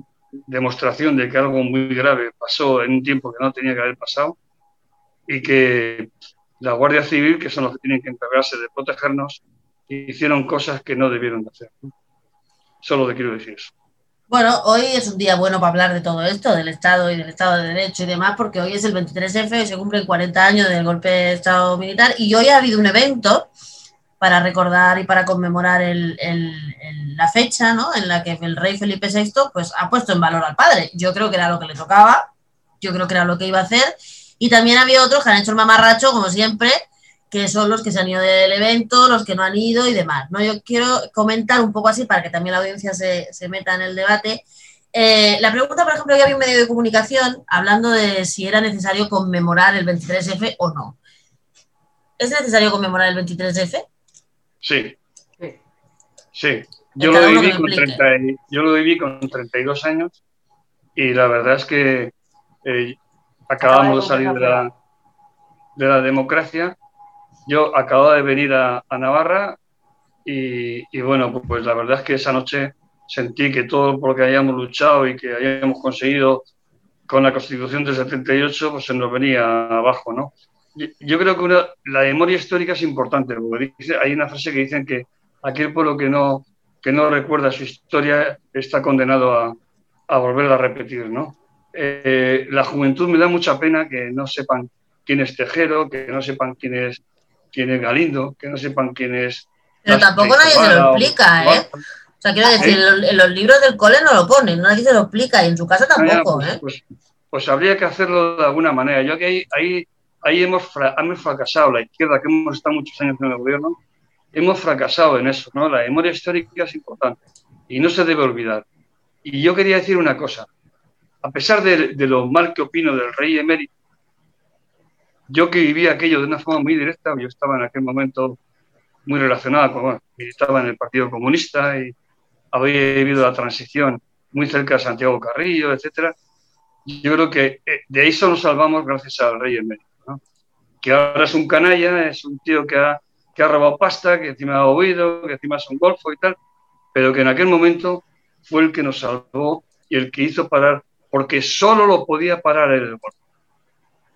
B: demostración de que algo muy grave pasó en un tiempo que no tenía que haber pasado y que la Guardia Civil, que son los que tienen que encargarse de protegernos, hicieron cosas que no debieron de hacer. Solo te quiero decir eso.
A: Bueno, hoy es un día bueno para hablar de todo esto, del Estado y del Estado de Derecho y demás, porque hoy es el 23F, se cumplen 40 años del golpe de Estado militar y hoy ha habido un evento para recordar y para conmemorar la fecha ¿no? en la que el rey Felipe VI pues, ha puesto en valor al padre. Yo creo que era lo que le tocaba, yo creo que era lo que iba a hacer. Y también había otros que han hecho el mamarracho, como siempre, que son los que se han ido del evento, los que no han ido y demás. ¿no? Yo quiero comentar un poco así para que también la audiencia se, meta en el debate. Eh, la pregunta, por ejemplo, que había un medio de comunicación hablando de si era necesario conmemorar el 23F o no. ¿Es necesario conmemorar el 23F?
B: Sí. Sí. Yo lo, viví con 30, yo lo viví con 32 años y la verdad es que eh, acabamos de salir de la, de la democracia yo acababa de venir a, Navarra y, bueno, pues, la verdad es que esa noche sentí que todo por lo que habíamos luchado y que habíamos conseguido con la Constitución del 78, pues se nos venía abajo, ¿no? Yo creo que la memoria histórica es importante, porque hay una frase que dicen que aquel pueblo que no, que no recuerda su historia está condenado a, a volver a repetir, ¿no? Eh, la juventud me da mucha pena que no sepan quién es Tejero, que no sepan quién es quién es Galindo, que no sepan quién es.
A: Pero tampoco nadie se lo explica, ¿eh? O sea, quiero decir, en los libros del cole no lo ponen, nadie se lo explica y en su casa ah, tampoco,
B: pues,
A: ¿eh?
B: Pues, pues, habría que hacerlo de alguna manera. Yo que ahí, ahí, ahí hemos, hemos fracasado, la izquierda, que hemos estado muchos años en el gobierno, hemos fracasado en eso, ¿no? La memoria histórica es importante y no se debe olvidar. Y yo quería decir una cosa. A pesar de, de lo mal que opino del rey emérito, yo que vivía aquello de una forma muy directa, yo estaba en aquel momento muy relacionada con, bueno, estaba en el Partido Comunista y había vivido la transición muy cerca de Santiago Carrillo, etcétera. Yo creo que eh, de ahí solo salvamos gracias al rey emérito, que ahora es un canalla, es un tío que ha, que ha robado pasta, que encima ha oído, que encima es un golfo y tal, pero que en aquel momento fue el que nos salvó y el que hizo parar, porque solo lo podía parar el golpe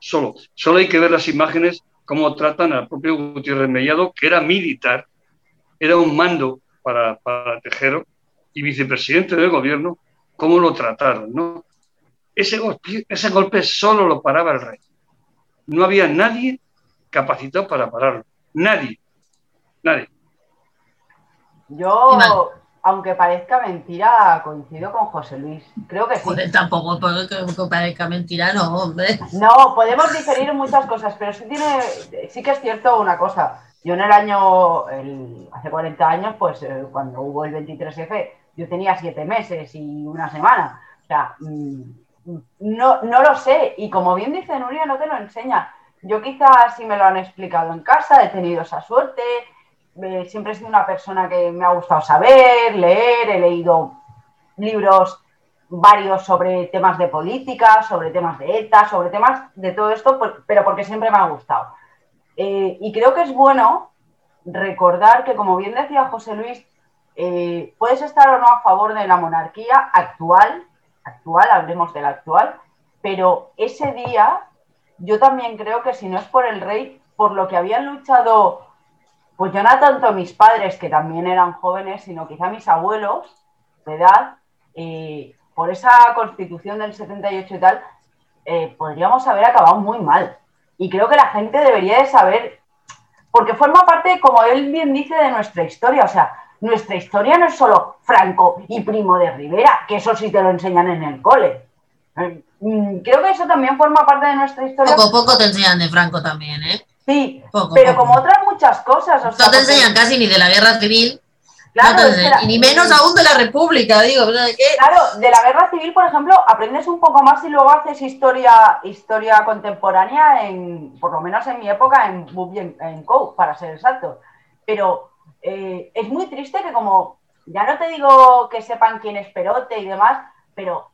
B: solo. Solo hay que ver las imágenes, cómo tratan al propio Gutiérrez Mellado, que era militar, era un mando para, para Tejero y vicepresidente del gobierno, cómo lo trataron, ¿no? Ese golpe, ese golpe solo lo paraba el rey. No había nadie capacitado para pararlo. Nadie. Nadie.
C: Yo, aunque parezca mentira, coincido con José Luis. Creo que sí.
A: tampoco que parezca mentira, no, hombre.
C: No, podemos diferir en muchas cosas, pero sí, tiene, sí que es cierto una cosa. Yo en el año, hace 40 años, pues eh, cuando hubo el 23F, yo tenía siete meses y una semana. O sea, mm, no, no lo sé. Y como bien dice Nuria, no te lo enseña. Yo quizás sí me lo han explicado en casa, he tenido esa suerte, siempre he sido una persona que me ha gustado saber, leer, he leído libros varios sobre temas de política, sobre temas de ETA, sobre temas de todo esto, pero porque siempre me ha gustado. Eh, y creo que es bueno recordar que, como bien decía José Luis, eh, puedes estar o no a favor de la monarquía actual, actual, hablemos de la actual, pero ese día yo también creo que si no es por el rey, por lo que habían luchado pues yo no tanto mis padres, que también eran jóvenes, sino quizá mis abuelos de edad, eh, por esa constitución del 78 y tal, eh, podríamos haber acabado muy mal. Y creo que la gente debería de saber, porque forma parte, como él bien dice, de nuestra historia. O sea, nuestra historia no es solo Franco y Primo de Rivera, que eso sí te lo enseñan en el cole. Eh, mm, creo que eso también forma parte de nuestra historia.
A: Poco a poco te enseñan de Franco también, ¿eh?
C: Sí, pero como otras muchas cosas.
A: no te enseñan casi ni de la guerra civil.
C: Claro,
A: y ni menos aún de la República, digo.
C: Claro, de la guerra civil, por ejemplo, aprendes un poco más y luego haces historia, historia contemporánea en, por lo menos en mi época, en en, en Co, para ser exacto. Pero eh, es muy triste que como, ya no te digo que sepan quién es Perote y demás, pero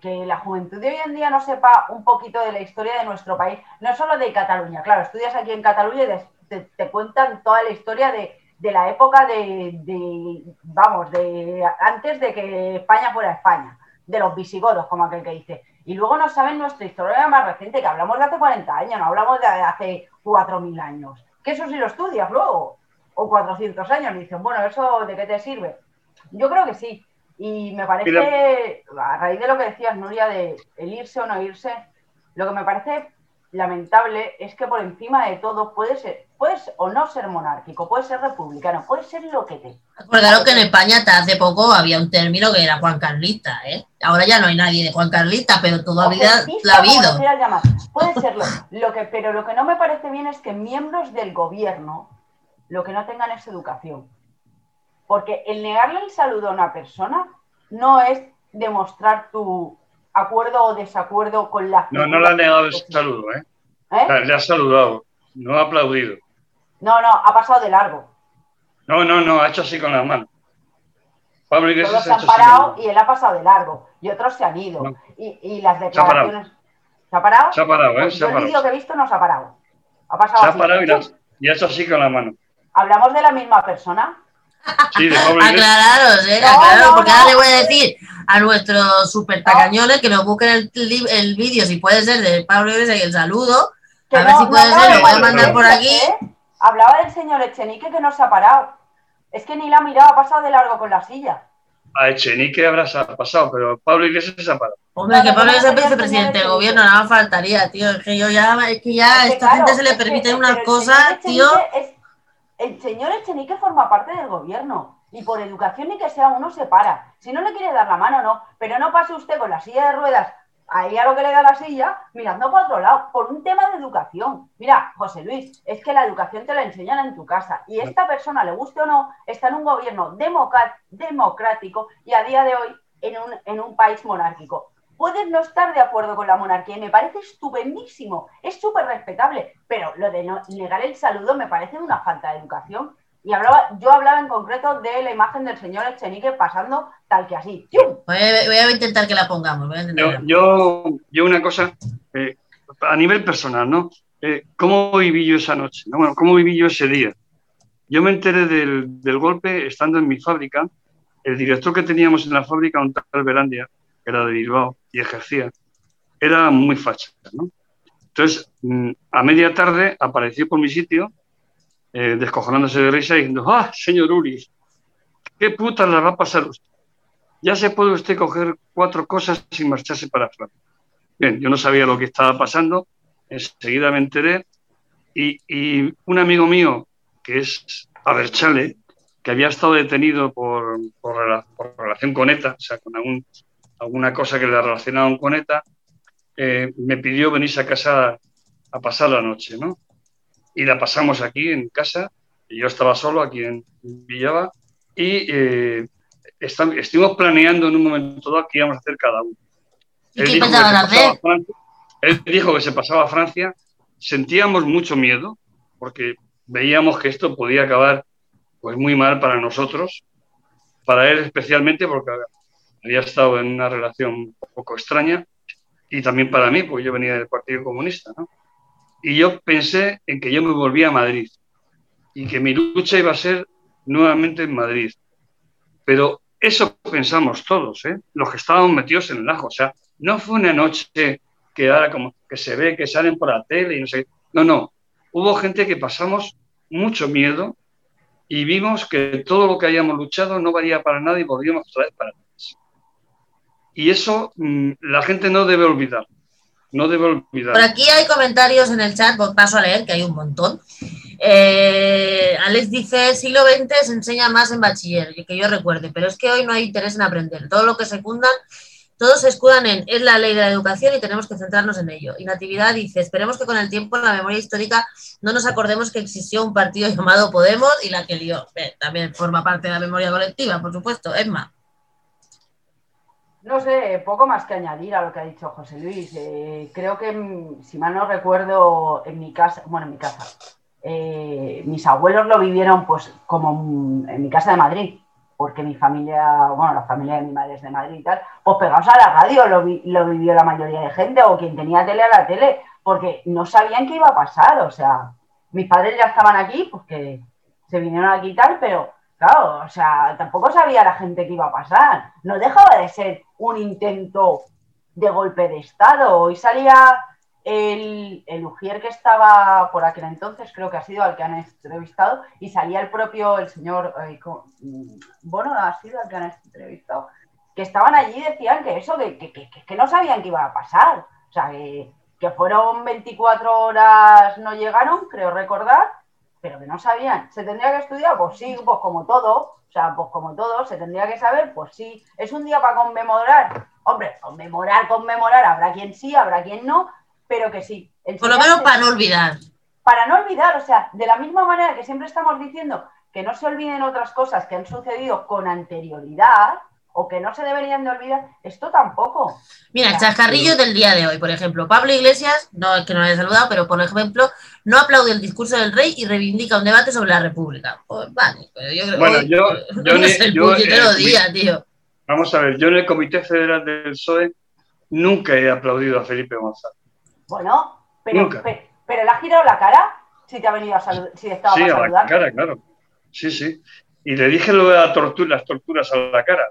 C: que la juventud de hoy en día no sepa un poquito de la historia de nuestro país, no solo de Cataluña, claro, estudias aquí en Cataluña y te, cuentan toda la historia de, de la época de, de, vamos, de antes de que España fuera España, de los visigodos, como aquel que dice. Y luego no saben nuestra historia más reciente, que hablamos de hace 40 años, no hablamos de hace 4.000 años. Que eso sí lo estudias luego, o 400 años, y dicen, bueno, ¿eso de qué te sirve? Yo creo que sí. Y me parece, a raíz de lo que decías, Nuria, de el irse o no irse, lo que me parece lamentable es que por encima de todo puedes ser, puedes o no ser monárquico, puedes ser republicano, puedes ser lo que te.
A: Acordaros que en España hasta hace poco había un término que era Juan Carlista, ¿eh? Ahora ya no hay nadie de Juan Carlista, pero todavía la ha habido.
C: Puede serlo. Lo que, pero lo que no me parece bien es que miembros del gobierno lo que no tengan es educación. Porque el negarle el saludo a una persona no es demostrar tu acuerdo o desacuerdo con la
B: No, no le ha negado el saludo, ¿eh?
C: ¿Eh?
B: Le ha saludado, no ha aplaudido.
C: No, no, ha pasado de largo.
B: No, no, no, ha hecho así con las manos. Pablo Iglesias
C: Todos se
B: ha
C: han parado y él ha pasado de largo. Y otros se han ido.
B: No.
C: Y, y las declaraciones. ¿Se ha parado?
B: Se ha parado, ¿eh?
C: Pues
B: Se ha
C: el
B: parado.
C: vídeo que he visto no se ha parado. Ha pasado
B: Se ha
C: así.
B: parado y, la- y ha hecho así con la mano.
C: ¿Hablamos de la misma persona?
B: Sí, de Pablo Iglesias.
A: Aclararos, ¿eh?
C: No,
A: Aclararos,
C: no,
A: porque
C: no.
A: ahora le voy a decir a nuestros super tacañones que nos busquen el, el vídeo, si puede ser, de Pablo Iglesias y el saludo.
C: Que
A: A ver si puede ser, lo voy a mandar por
C: Iglesias,
A: aquí.
C: ¿eh? Hablaba del señor Echenique que no se ha parado. Es que ni la ha mirado, ha pasado de largo con la silla.
B: A Echenique habrá pasado, pero Pablo Iglesias se ha parado.
A: Hombre, que Pablo Iglesias es
C: no,
A: vicepresidente del
C: no, no,
A: gobierno, nada más faltaría, tío. Es que yo ya, es que ya a
C: Es que,
A: esta
C: claro,
A: gente se le permiten unas cosas, tío.
C: Es- el señor Echenique forma parte del gobierno y por educación ni que sea uno se para. Si no le quiere dar la mano, no. Pero no pase usted con la silla de ruedas ahí a lo que le da la silla, mirando para otro lado, por un tema de educación. Mira, José Luis, es que la educación te la enseñan en tu casa y esta persona, le guste o no, está en un gobierno democrático y a día de hoy en un, en un país monárquico. Puedes no estar de acuerdo con la monarquía y me parece estupendísimo, es súper respetable, pero lo de no negar el saludo me parece una falta de educación. Y hablaba, yo hablaba en concreto de la imagen del señor Echenique pasando tal que así.
A: Voy a, voy a intentar que la pongamos. voy a intentar
B: Yo, yo, yo una cosa, eh, a nivel personal, ¿no? Eh, ¿Cómo viví yo esa noche? ¿no? Bueno, ¿cómo viví yo ese día? Yo me enteré del, del golpe estando en mi fábrica. El director que teníamos en la fábrica, un tal Belandia, era de Bilbao y ejercía, era muy facha, ¿no? Entonces, mm, a media tarde apareció por mi sitio, eh, descojonándose de risa y diciendo, ¡ah, señor Uri! ¿Qué puta le va a pasar usted? Ya se puede usted coger cuatro cosas sin marcharse para Francia. Bien, yo no sabía lo que estaba pasando, enseguida me enteré y, y un amigo mío, que es Aberchale, que había estado detenido por, por, por relación con ETA, o sea, con algún- alguna cosa que le relacionaban con ETA, eh, me pidió venirse a casa a pasar la noche, ¿no? Y la pasamos aquí en casa, y yo estaba solo aquí en Villava, y eh, estam- estuvimos planeando en un momento dado qué íbamos a hacer cada uno.
A: ¿Y
B: Él
A: qué pensaban hacer?
B: a Francia, él dijo que se pasaba a Francia, sentíamos mucho miedo, porque veíamos que esto podía acabar pues muy mal para nosotros, para él especialmente porque había estado en una relación un poco extraña y también para mí, porque yo venía del Partido Comunista, ¿no? Y yo pensé en que yo me volvía a Madrid y que mi lucha iba a ser nuevamente en Madrid. Pero eso pensamos todos, ¿eh? los que estábamos metidos en el ajo. O sea, no fue una noche que ahora como que se ve que salen por la tele y no sé. No, no. Hubo gente que pasamos mucho miedo y vimos que todo lo que hayamos luchado no valía para nada y volvíamos otra vez para atrás. Y eso mm, la gente no debe olvidar. No debe olvidar.
A: Por aquí hay comentarios en el chat, pues paso a leer, que hay un montón. Eh, Alex dice, siglo XX se enseña más en bachiller, que yo recuerde, pero es que hoy no hay interés en aprender. Todo lo que secundan Todos se escudan en es la ley de la educación y tenemos que centrarnos en ello. Y Natividad dice, esperemos que con el tiempo en la memoria histórica no nos acordemos que existió un partido (laughs) llamado Podemos y la que lió. También forma parte de la memoria colectiva, por supuesto. Emma.
C: No sé, poco más que añadir a lo que ha dicho José Luis. Eh, creo que, mm, si mal no recuerdo, en mi casa, bueno, en mi casa, eh, mis abuelos lo vivieron pues como en mi casa de Madrid, porque mi familia, bueno, la familia de mi madre es de Madrid y tal, pues pegados a la radio lo, lo vivió la mayoría de gente o quien tenía tele a la tele, porque no sabían qué iba a pasar, o sea, mis padres ya estaban aquí, pues que se vinieron aquí y tal, pero claro, o sea, tampoco sabía la gente qué iba a pasar, no dejaba de ser un intento de golpe de Estado, hoy salía el, el Ujier que estaba por aquel entonces, creo que ha sido al que han entrevistado, y salía el propio, el señor, eh, bueno, ha sido al que han entrevistado, que estaban allí y decían que eso, que, que, que, no sabían qué iba a pasar. O sea, que, que fueron 24 horas, no llegaron, creo recordar, pero que no sabían. ¿Se tendría que estudiar? Pues sí, pues como todo. O sea, pues como todo, se tendría que saber, pues sí. ¿Es un día para conmemorar? Hombre, conmemorar, conmemorar, habrá quien sí, habrá quien no, pero que sí.
A: Por lo menos para no olvidar.
C: Para no olvidar, o sea, de la misma manera que siempre estamos diciendo que no se olviden otras cosas que han sucedido con anterioridad o que no se deberían de olvidar, esto tampoco.
A: Mira, el chascarrillo del día de hoy, por ejemplo, Pablo Iglesias, no es que no le haya saludado, pero por ejemplo, no aplaude el discurso del rey y reivindica un debate sobre la república. Pues, vale, pero yo creo
B: bueno, yo, (laughs) yo,
A: es el
B: yo,
A: yo día, tío.
B: Vamos a ver, yo en el Comité Federal del PSOE nunca he aplaudido a Felipe González.
C: Bueno, pero, pero, le ha girado la cara si te ha venido a saludar, si estaba
B: sí,
C: a
B: saludar. la cara, claro. Sí, sí. Y le dije lo de la tortura, las torturas a la cara,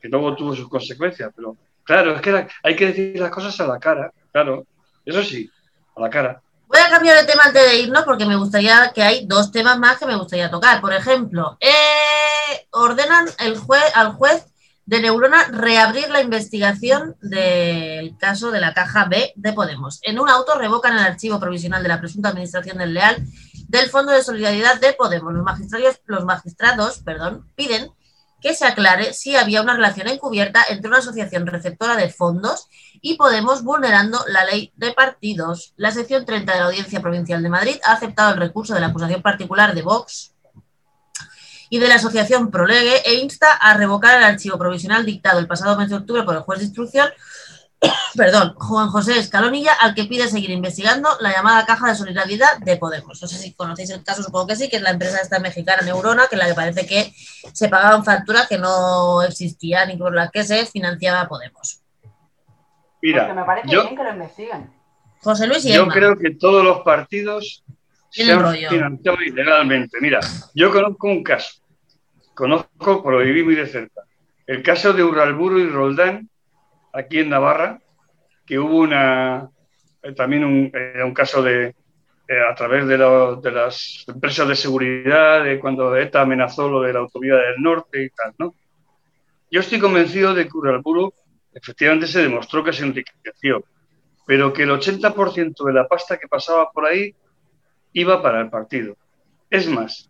B: que luego tuvo sus consecuencias, pero claro, es que hay que decir las cosas a la cara, claro. Eso sí, a la cara.
A: Voy a cambiar de tema antes de irnos porque me gustaría que hay dos temas más que me gustaría tocar. Por ejemplo, eh, ordenan el juez, al juez de Neurona reabrir la investigación del caso de la caja B de Podemos. En un auto revocan el archivo provisional de la presunta administración del Leal del Fondo de Solidaridad de Podemos. Los magistrados, los magistrados perdón, piden que se aclare si había una relación encubierta entre una asociación receptora de fondos y Podemos vulnerando la ley de partidos. La sección 30 de la Audiencia Provincial de Madrid ha aceptado el recurso de la acusación particular de Vox y de la Asociación Prolegue e insta a revocar el archivo provisional dictado el pasado mes de octubre por el juez de instrucción, (coughs) perdón, Juan José Escalonilla, al que pide seguir investigando la llamada caja de solidaridad de Podemos. No sé si conocéis el caso, supongo que sí, que es la empresa esta mexicana Neurona, que es la que parece que se pagaban facturas que no existían y por las que se financiaba Podemos.
C: Mira, Porque me parece bien que lo investiguen.
A: José Luis y
B: Yo creo que todos los partidos se han financiado ilegalmente. Mira, yo conozco un caso conozco, por lo viví muy de cerca. El caso de Urralburu y Roldán, aquí en Navarra, que hubo una, eh, también un, eh, un caso de, eh, a través de, de, las empresas de seguridad, de cuando ETA amenazó lo de la autovía del norte y tal, ¿no? Yo estoy convencido de que Urralburu efectivamente se demostró que se enriqueció, pero que el 80% de la pasta que pasaba por ahí iba para el partido. Es más,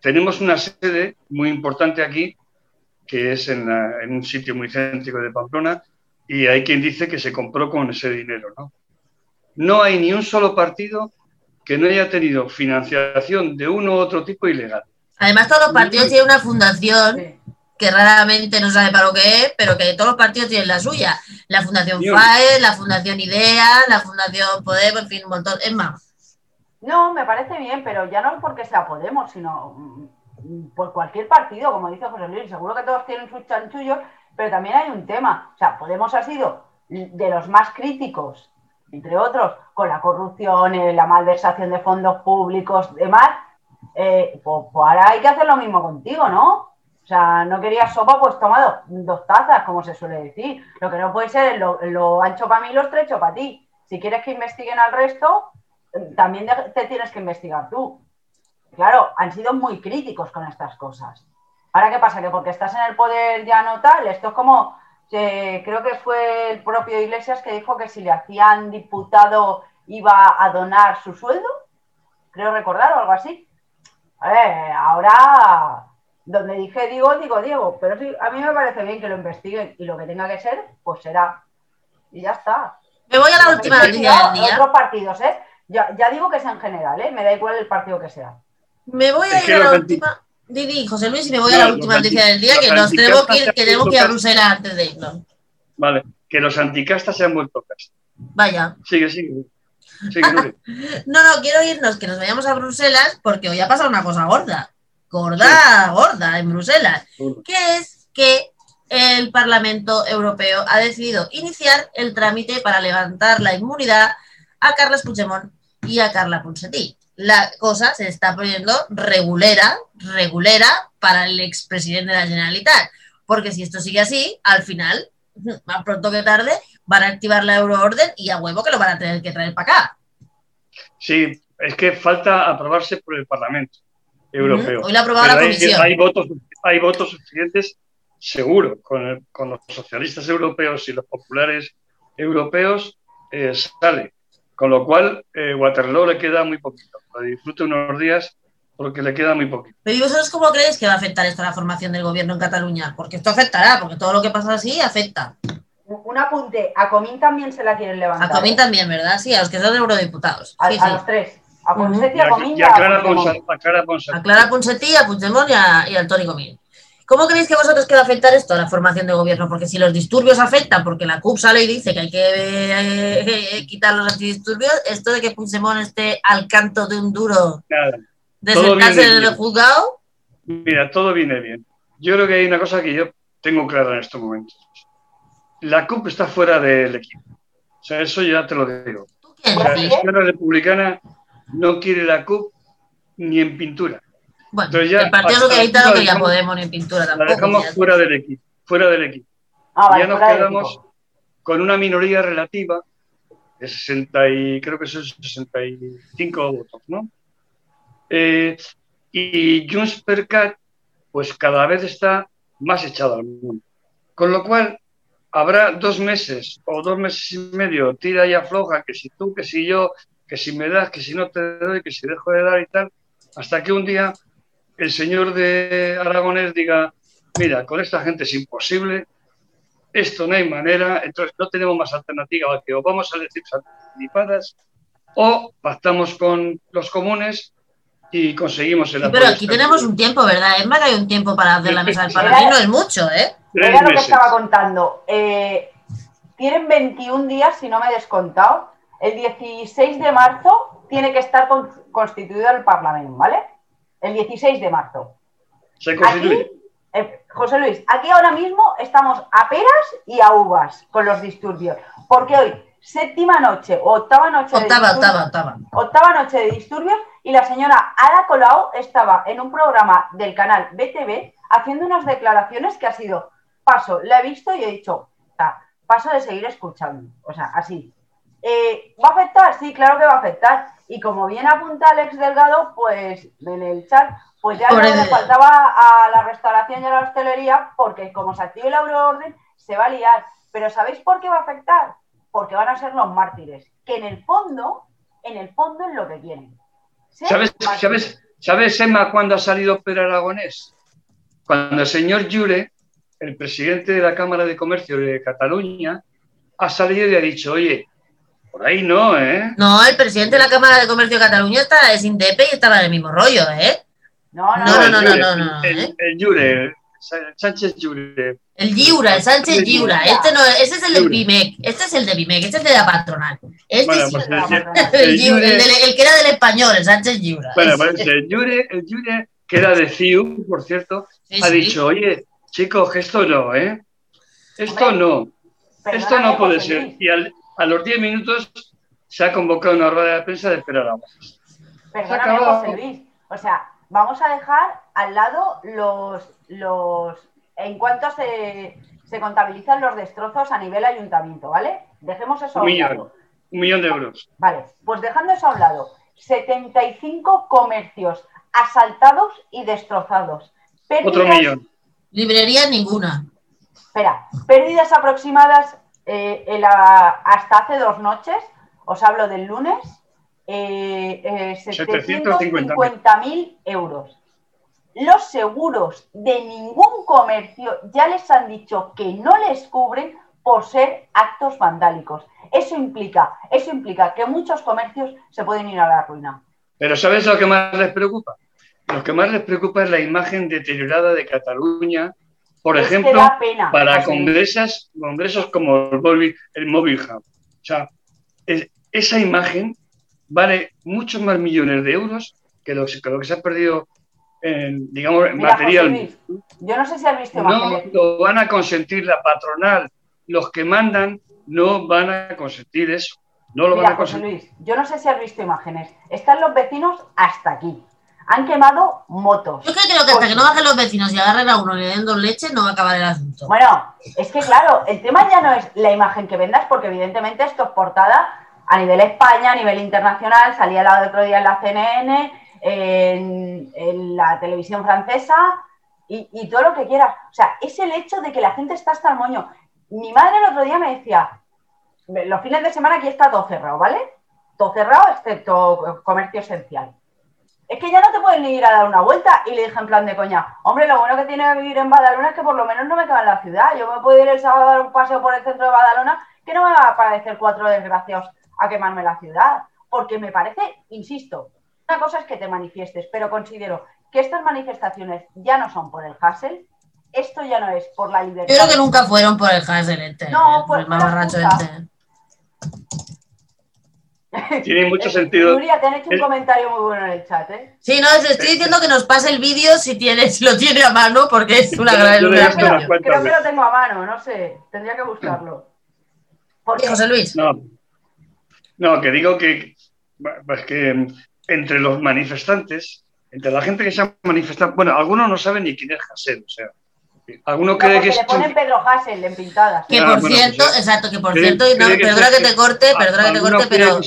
B: tenemos una sede muy importante aquí, que es en, un sitio muy céntrico de Pamplona, y hay quien dice que se compró con ese dinero. ¿no? no hay ni un solo partido que no haya tenido financiación de uno u otro tipo ilegal.
A: Además, todos los partidos tienen una fundación que raramente no sabe para lo que es, pero que todos los partidos tienen la suya. La Fundación FAE, la Fundación IDEA, la Fundación Podemos, en fin, un montón. Es más,
C: no, me parece bien, pero ya no porque sea Podemos, sino mm, por cualquier partido, como dice José Luis. Seguro que todos tienen sus chanchullos, pero también hay un tema. O sea, Podemos ha sido de los más críticos, entre otros, con la corrupción, eh, la malversación de fondos públicos, demás. Pues, ahora hay que hacer lo mismo contigo, ¿no? O sea, no querías sopa, pues toma dos, tazas, como se suele decir. Lo que no puede ser es lo, ancho para mí, lo estrecho para ti. Si quieres que investiguen al resto, también te tienes que investigar tú. Claro, han sido muy críticos con estas cosas. Ahora, ¿qué pasa? Que porque estás en el poder ya no tal, esto es como, que creo que fue el propio Iglesias que dijo que si le hacían diputado iba a donar su sueldo, creo recordar o algo así. A ver, ahora donde dije digo, digo Diego, pero sí, a mí me parece bien que lo investiguen y lo que tenga que ser, pues será. Y ya está.
A: Me voy a la última noticia del día.
C: Otros partidos, ¿eh? Ya, ya, digo que es en general, ¿eh? Me da igual el partido que sea.
A: Me voy a ir a la última. Didi, José Luis, y me voy a la última noticia del día, que nos tenemos que ir, que tenemos que ir a Bruselas antes de irnos.
B: Vale, que los anticastas se han vuelto castas.
A: Vaya.
B: Sigue, sigue. (laughs)
A: no, no, quiero irnos, que nos vayamos a Bruselas, porque hoy ha pasado una cosa gorda. Gorda, gorda en Bruselas. Que es que el Parlamento Europeo ha decidido iniciar el trámite para levantar la inmunidad a Carles Puigdemont y a Carla Ponsatí. La cosa se está poniendo regulera, regulera para el expresidente de la Generalitat. Porque si esto sigue así, al final, (laughs) más pronto que tarde, van a activar la euroorden y a huevo que lo van a tener que traer para acá.
B: Sí, es que falta aprobarse por el Parlamento Europeo.
A: Hoy lo ha aprobado la Comisión.
B: Hay, votos, hay votos suficientes, seguro, con, los socialistas europeos y los populares europeos eh, sale. Con lo cual, eh, Waterloo le queda muy poquito. Lo disfrute unos días porque le queda muy poquito.
A: Pero ¿y vosotros cómo creéis que va a afectar esto a la formación del gobierno en Cataluña? Porque esto afectará, porque todo lo que pasa así afecta.
C: Un apunte, a Comín también se la quieren levantar.
A: A Comín también, ¿verdad? Sí, a los que son eurodiputados.
C: A,
A: sí,
C: a los tres. A Ponseti, a Comín
B: y a, Clara Ponseti. A Clara Ponseti,
A: a, Clara Ponseti, a Puigdemont y, a, y al Toni Comín. ¿Cómo creéis que vosotros que va a afectar esto a la formación de gobierno? Porque si los disturbios afectan, porque la CUP sale y dice que hay que eh, eh, quitar los antidisturbios, esto de que Puigdemont esté al canto de un duro
B: Nada.
A: de sentarse en el juzgado.
B: Mira, todo viene bien. Yo creo que hay una cosa que yo tengo clara en estos momentos la CUP está fuera del equipo. O sea, eso ya te lo digo. La izquierda republicana no quiere la CUP ni en pintura.
A: Bueno, ya, el Partido Socialista no quería Podemos ni en pintura tampoco.
B: La dejamos fuera del equipo. Fuera del equipo.
C: Ah,
B: ya nos quedamos con una minoría relativa de 60 y creo que son 65 votos, ¿no? Eh, y Junts per Cat, pues cada vez está más echado al mundo. Con lo cual, habrá dos meses o dos meses y medio, tira y afloja, que si tú, que si yo, que si me das, que si no te doy, que si dejo de dar y tal, hasta que un día el señor de Aragonés diga, mira, con esta gente es imposible, esto no hay manera, entonces no tenemos más alternativa que o vamos a decir anticipadas o pactamos con los comunes y conseguimos el
A: Pero aquí tenemos un tiempo, ¿verdad, Emma? hay un tiempo para hacer la mesa del Parlamento, no es mucho, ¿eh?
C: Era lo que estaba contando. Eh, tienen 21 días, si no me he descontado. El 16 de marzo tiene que estar constituido el Parlamento, ¿vale? El 16 de marzo.
B: Se constituye.
C: Eh, José Luis, aquí ahora mismo estamos a peras y a uvas con los disturbios. Porque hoy, séptima noche o octava noche
A: de
C: disturbios,
A: octava, octava.
C: octava noche de disturbios y la señora Ada Colau estaba en un programa del canal BTV haciendo unas declaraciones que ha sido paso, la he visto y he dicho, paso de seguir escuchando. O sea, así. Eh, ¿Va a afectar? Sí, claro que va a afectar. Y como bien apunta Alex Delgado, pues en el chat, pues ya no le faltaba a la restauración y a la hostelería, porque como se active la euroorden, se va a liar. Pero ¿sabéis por qué va a afectar? Porque van a ser los mártires, que en el fondo, en el fondo es lo que quieren.
B: ¿Sabes, ¿sabes, ¿Sabes, Emma, cuándo ha salido Pedro Aragonés? Cuando el señor Jure el presidente de la Cámara de Comercio de Cataluña ha salido y ha dicho, oye, por ahí no, ¿eh?
A: No, el presidente de la Cámara de Comercio de Cataluña está, es Indepe y estaba en el mismo rollo, ¿eh?
C: No,
A: no, no, no, no, no,
B: el, ¿eh? el, Jure, Sánchez Jure.
A: El Giura, el Sánchez Giura. Este no, ese es el de BIMEC. Este es el de BIMEC, este es de la patronal. Este bueno,
B: pues
A: el, el, el, el, que era del español, el Sánchez Giura.
B: Bueno, pues el Jure, el Jure, que era de CIU, por cierto, sí, ha sí. dicho, oye, Chicos, esto no, ¿eh? Esto no. Esto no puede ser. Y a los 10 minutos se ha convocado una rueda de prensa de esperar a
C: Perdóname, José Luis. O sea, vamos a dejar al lado los. los en cuanto se, se contabilizan los destrozos a nivel ayuntamiento, ¿vale? Dejemos eso
B: un millón, Un millón de euros.
C: Vale, pues dejando eso a un lado. 75 comercios asaltados y destrozados.
B: Otro millón.
A: Librería ninguna.
C: Espera, pérdidas aproximadas eh, hasta hace dos noches, os hablo del lunes, eh, eh, 750.000 euros. los seguros de ningún comercio ya les han dicho que no les cubren por ser actos vandálicos. Eso implica, eso implica que muchos comercios se pueden ir a la ruina.
B: Pero ¿sabes lo que más les preocupa? Lo que más les preocupa es la imagen deteriorada de Cataluña, por ejemplo, para congresos, congresos como el Mobile, el Mobile Hub. O sea, esa imagen vale muchos más millones de euros que lo, que se ha perdido en, digamos, en material.
C: yo no sé si has visto
B: No lo van a consentir la patronal. Los que mandan no van a consentir eso. No lo van a consentir. Luis,
C: yo no sé si has visto imágenes. Están los vecinos hasta aquí. Han quemado motos.
A: Yo creo que, hasta que no bajen los vecinos y agarren a uno y le den dos leches, no va a acabar el asunto.
C: Bueno, es que claro, el tema ya no es la imagen que vendas, porque evidentemente esto es portada a nivel España, a nivel internacional, salía el otro día en la CNN, en, la televisión francesa y, todo lo que quieras. O sea, es el hecho de que la gente está hasta el moño. Mi madre el otro día me decía, los fines de semana aquí está todo cerrado, ¿vale? Todo cerrado excepto comercio esencial. Es que ya no te puedes ni ir a dar una vuelta. Y le dije en plan de coña, hombre, lo bueno que tiene que vivir en Badalona es que por lo menos no me queda en la ciudad. Yo me puedo ir el sábado a dar un paseo por el centro de Badalona que no me va a parecer cuatro desgraciados a quemarme la ciudad, porque me parece, insisto, una cosa es que te manifiestes, pero considero que estas manifestaciones ya no son por el Hassel, esto ya no es por la libertad.
A: Yo creo que nunca fueron por el Hassel, este, no, por, el mamarracho este. (laughs)
B: Tiene mucho sentido.
C: Nuria, te han hecho un comentario muy bueno en el chat, ¿eh?
A: Sí, no, estoy diciendo que nos pase el vídeo si, tiene, si lo tiene a mano, porque es una (laughs) gran
C: Creo, creo que lo tengo a mano, no sé, tendría que buscarlo.
A: José Luis.
B: No, no, que digo que, pues que entre los manifestantes, entre la gente que se ha manifestado, bueno, algunos no saben ni quién es Hassel, o sea, alguno cree que
C: le ponen Pedro Hassel en pintadas.
A: Que por cierto, pues exacto, que por cierto, no, perdona que, te corte, perdona que te corte, pero...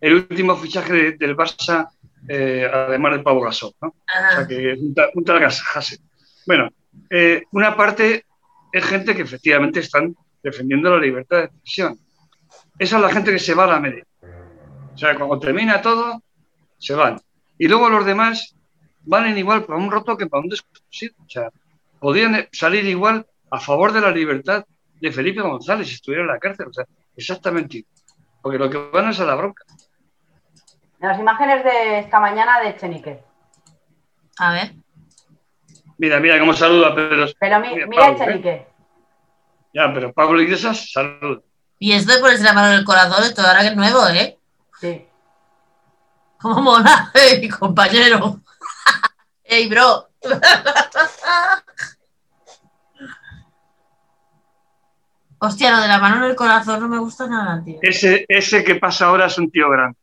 B: el, último fichaje del Barça, eh, además del Pavo Gasol, ¿no? O sea, que es un, tal Hassel. Bueno, eh, una parte es gente que efectivamente están defendiendo la libertad de expresión esa es la gente que se va a la media. O sea, cuando termina todo, se van. Y luego los demás valen igual para un roto que para un desconocido. O sea, podrían salir igual a favor de la libertad de Felipe González si estuviera en la cárcel. O sea, exactamente. Porque lo que van es a la bronca.
C: Las imágenes de esta mañana de Chenique.
A: A ver.
B: Mira, mira cómo saluda Pedro.
C: Pero mira, Echenique. ¿eh?
B: Ya, pero Pablo Iglesias saluda.
A: Y esto de ponerse la mano en el corazón, esto ahora que es nuevo, ¿eh?
C: Sí.
A: ¿Cómo mola? (laughs) ¡Ey, compañero! (laughs) ¡Ey, bro! (laughs) Hostia, lo de la mano en el corazón no me gusta nada, tío.
B: Ese, ese que pasa ahora es un tío grande,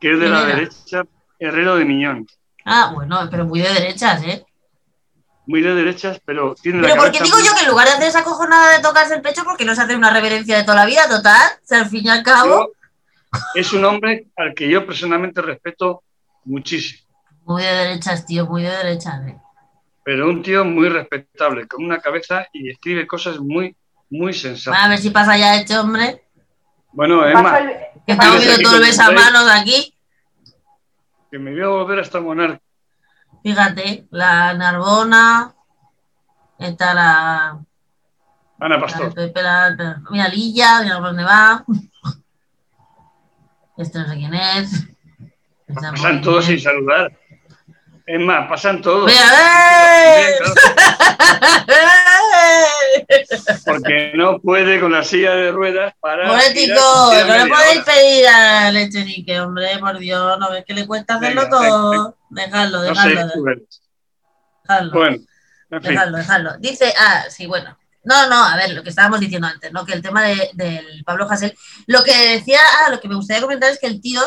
B: que es de la derecha, Herrero de Miñón.
A: Ah, bueno, pero muy de derechas, ¿eh?
B: muy de derechas, pero tiene
A: Pero porque digo yo que en lugar de hacer esa cojonada de tocarse el pecho, porque no se hace una reverencia de toda la vida, total, o sea, al fin y al cabo.
B: es un hombre al que yo personalmente respeto muchísimo.
A: Muy de derechas, tío, muy de derechas. ¿eh?
B: Pero un tío muy respetable, con una cabeza y escribe cosas muy, muy sensatas.
A: a ver si pasa ya este hombre.
B: Bueno, Emma.
A: Que estamos viendo todo el manos de aquí.
B: Que me voy a volver a estar monarca.
A: Fíjate, la Narbona, está la.
B: Ana Pastor.
A: mira Lilla, mira por dónde va. (laughs) Este no sé quién es.
B: Pasan todos sin saludar. Es más, pasan todos. Porque no puede con la silla de ruedas para.
A: Político, no le podéis pedir a Lechenique, hombre, por Dios, no ves que le cuesta hacerlo todo. Dejadlo, dejadlo. No dejadlo. Bueno, en fin. Dejadlo, dejadlo. Dice, ah, sí, bueno. No, no, a ver, lo que estábamos diciendo antes, ¿no? Que el tema de, del Pablo Hassel. Lo que decía, ah, lo que me gustaría comentar es que el tío,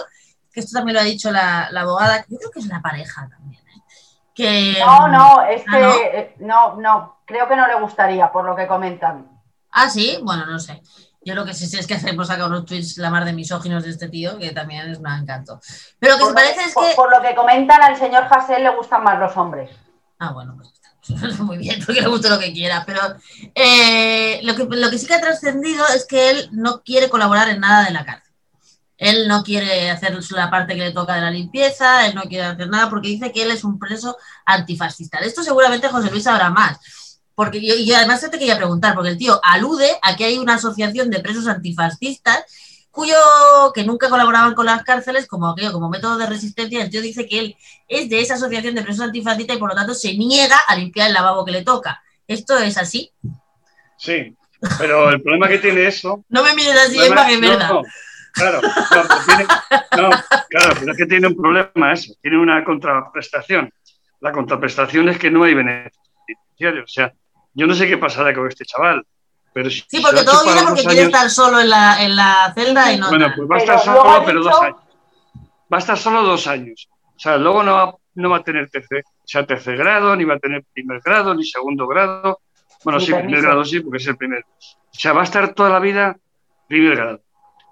A: que esto también lo ha dicho la, la abogada, yo creo que es la pareja también. Que,
C: no, no, es que ¿Ah, eh, no, no, creo que no le gustaría, por lo que comentan.
A: Ah, sí, bueno, no sé. Yo lo que sí sé es que hemos sacado unos tweets la mar de misóginos de este tío, que también es un encanto. Pero lo que se parece es que.
C: Por, lo que comentan, al señor Hassel le gustan más los hombres.
A: Ah, bueno, pues está. (laughs) Muy bien, porque le gusta lo que quiera. Pero eh, lo, que, lo que sí que ha trascendido es que él no quiere colaborar en nada de la cárcel. Él no quiere hacer la parte que le toca de la limpieza, él no quiere hacer nada porque dice que él es un preso antifascista. De esto seguramente José Luis sabrá más. Porque yo, y además te quería preguntar, porque el tío alude a que hay una asociación de presos antifascistas cuyo que nunca colaboraban con las cárceles como aquello, como método de resistencia. El tío dice que él es de esa asociación de presos antifascistas y por lo tanto se niega a limpiar el lavabo que le toca. ¿Esto es así?
B: Sí, pero el problema que tiene eso.
A: No me mires así, es que verdad.
B: Claro, no, claro, pero es que tiene un problema eso, tiene una contraprestación. La contraprestación es que no hay beneficiarios. O sea, yo no sé qué pasará con este chaval. Pero si
A: sí, porque todo viene porque quiere estar solo en la, en la celda y no.
B: Bueno, pues va a estar solo, pero dos años. Va a estar solo dos años. O sea, luego no va, no va a tener tercer, o sea, tercer grado, ni va a tener primer grado, ni segundo grado. Bueno, sí, primer grado sí, porque es el primero. O sea, va a estar toda la vida primer grado.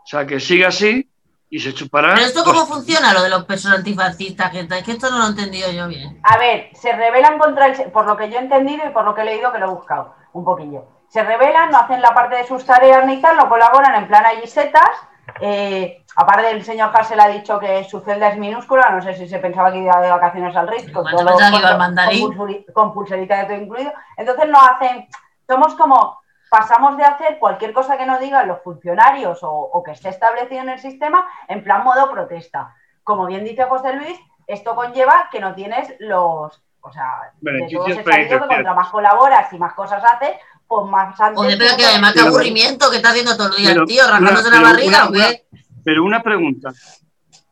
B: O sea, que siga así y se chupará.
A: ¿Pero esto cómo funciona, lo de los pesos antifascistas? Que, es que esto no lo he entendido yo bien.
C: A ver, se rebelan contra el. Por lo que yo he entendido y por lo que he leído, que lo he buscado un poquillo. Se rebelan, no hacen la parte de sus tareas ni tal, no colaboran, en plan allí setas. Eh, aparte, el señor Hassel ha dicho que su celda es minúscula, no sé si se pensaba que iba de vacaciones al Ritz, con, todo con, pulserita de todo incluido. Entonces no hacen. Somos como pasamos de hacer cualquier cosa que nos digan los funcionarios o, que esté establecido en el sistema en plan modo protesta. Como bien dice José Luis, esto conlleva que no tienes los, o sea, de todos que contra más colaboras y más cosas haces, pues más
A: antes... Oye, pero que además qué aburrimiento que está haciendo todo el día el tío, rajándose la barriga,
B: una, pero una pregunta,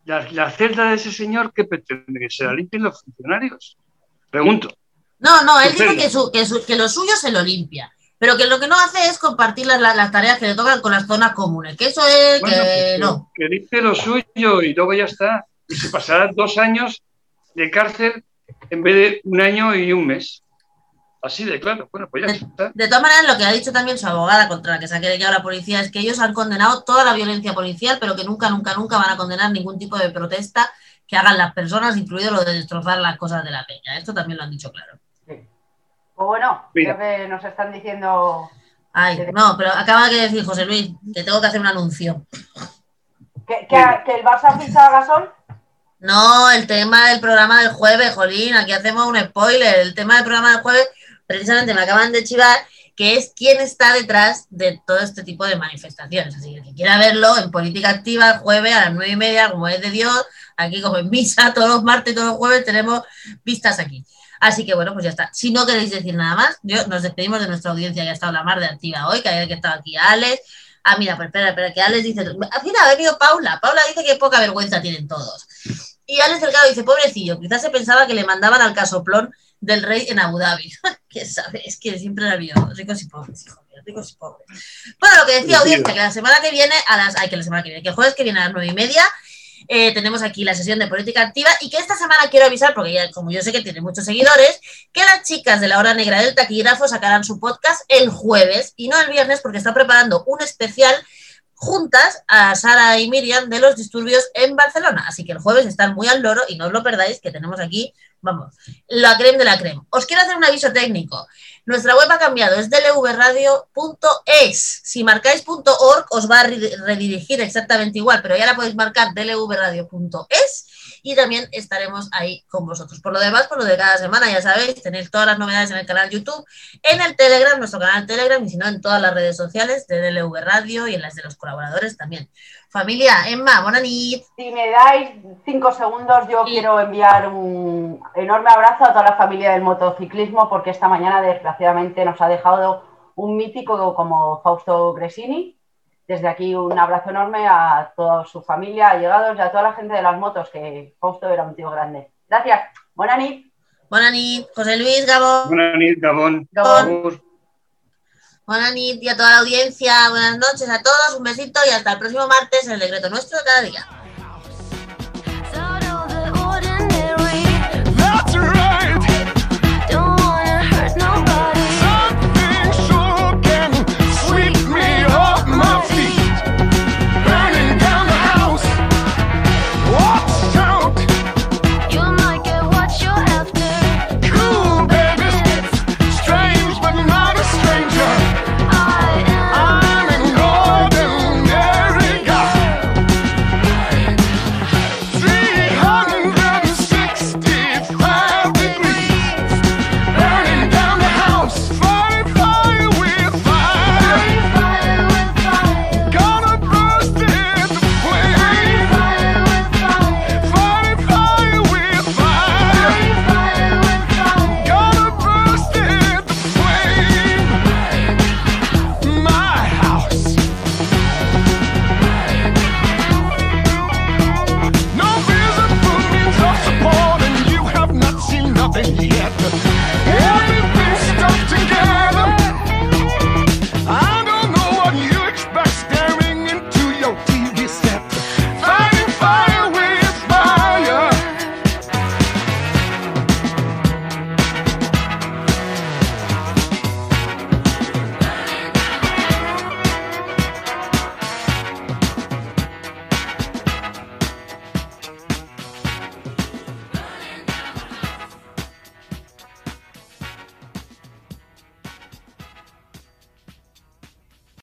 B: ¿La, celda de ese señor qué pretende? ¿Que se la limpien los funcionarios? Pregunto.
A: No, no, él dice que, su, que, que lo suyo se lo limpia pero que lo que no hace es compartir las, las, tareas que le tocan con las zonas comunes, que eso es que no.
B: Que dice lo suyo y luego ya está. Y se pasará dos años de cárcel en vez de un año y un mes. Así de claro. Bueno, pues ya
A: de,
B: está.
A: De todas maneras, lo que ha dicho también su abogada contra la que se ha quedado la policía es que ellos han condenado toda la violencia policial, pero que nunca, nunca, nunca van a condenar ningún tipo de protesta que hagan las personas, incluido lo de destrozar las cosas de la peña. Esto también lo han dicho claro.
C: Pues bueno, creo que nos están diciendo.
A: Ay, no, pero acaba de decir José Luis que tengo que hacer un anuncio.
C: ¿Que, el Barça ficha a Gasol?
A: No, el tema del programa del jueves, Jolín, aquí hacemos un spoiler. El tema del programa del jueves, precisamente me acaban de chivar, que es quién está detrás de todo este tipo de manifestaciones. Así que quien quiera verlo en Política Activa, el jueves a las nueve y media, como es de Dios, aquí como en misa, todos los martes y todos los jueves tenemos vistas aquí. Así que bueno, pues ya está. Si no queréis decir nada más, yo, nos despedimos de nuestra audiencia que ha estado la mar de activa hoy, que hay que estar aquí Alex. Ah, mira, pues espera, espera, que Alex dice. Ah, mira, ha venido Paula. Paula dice que poca vergüenza tienen todos. Y Alex Delgado dice, pobrecillo, quizás se pensaba que le mandaban al casoplón del rey en Abu Dhabi. (laughs) ¿Qué sabe? Es que siempre ha habido ricos y pobres, hijo mío, ricos y pobres. Bueno, lo que decía audiencia, que la semana que viene, a las. Ay, que la semana que viene, que el jueves que viene a las nueve y media, eh, tenemos aquí la sesión de política activa y que esta semana quiero avisar, porque ya como yo sé que tiene muchos seguidores, que las chicas de la hora negra del taquígrafo sacarán su podcast el jueves y no el viernes porque está preparando un especial juntas a Sara y Miriam de los disturbios en Barcelona. Así que el jueves están muy al loro y no os lo perdáis, que tenemos aquí, vamos, la creme de la creme. Os quiero hacer un aviso técnico. Nuestra web ha cambiado, es dlvradio.es. Si marcáis .org os va a redirigir exactamente igual, pero ya la podéis marcar dlvradio.es y también estaremos ahí con vosotros. Por lo demás, por lo de cada semana, ya sabéis, tenéis todas las novedades en el canal YouTube, en el Telegram, nuestro canal Telegram, y si no, en todas las redes sociales de DLV Radio y en las de los colaboradores también. Familia, Emma, Bonanit.
C: Si me dais cinco segundos, yo quiero enviar un enorme abrazo a toda la familia del motociclismo, porque esta mañana, desgraciadamente, nos ha dejado un mítico como Fausto Gresini. Desde aquí, un abrazo enorme a toda su familia, allegados y a toda la gente de las motos, que Fausto era un tío grande. Gracias. Bonanit.
A: Bonanit. José Luis, Gabón.
B: Bonanit, Gabón.
A: Gabón. Buenas noches a toda la audiencia, buenas noches a todos, un besito y hasta el próximo martes en el decreto nuestro de cada día.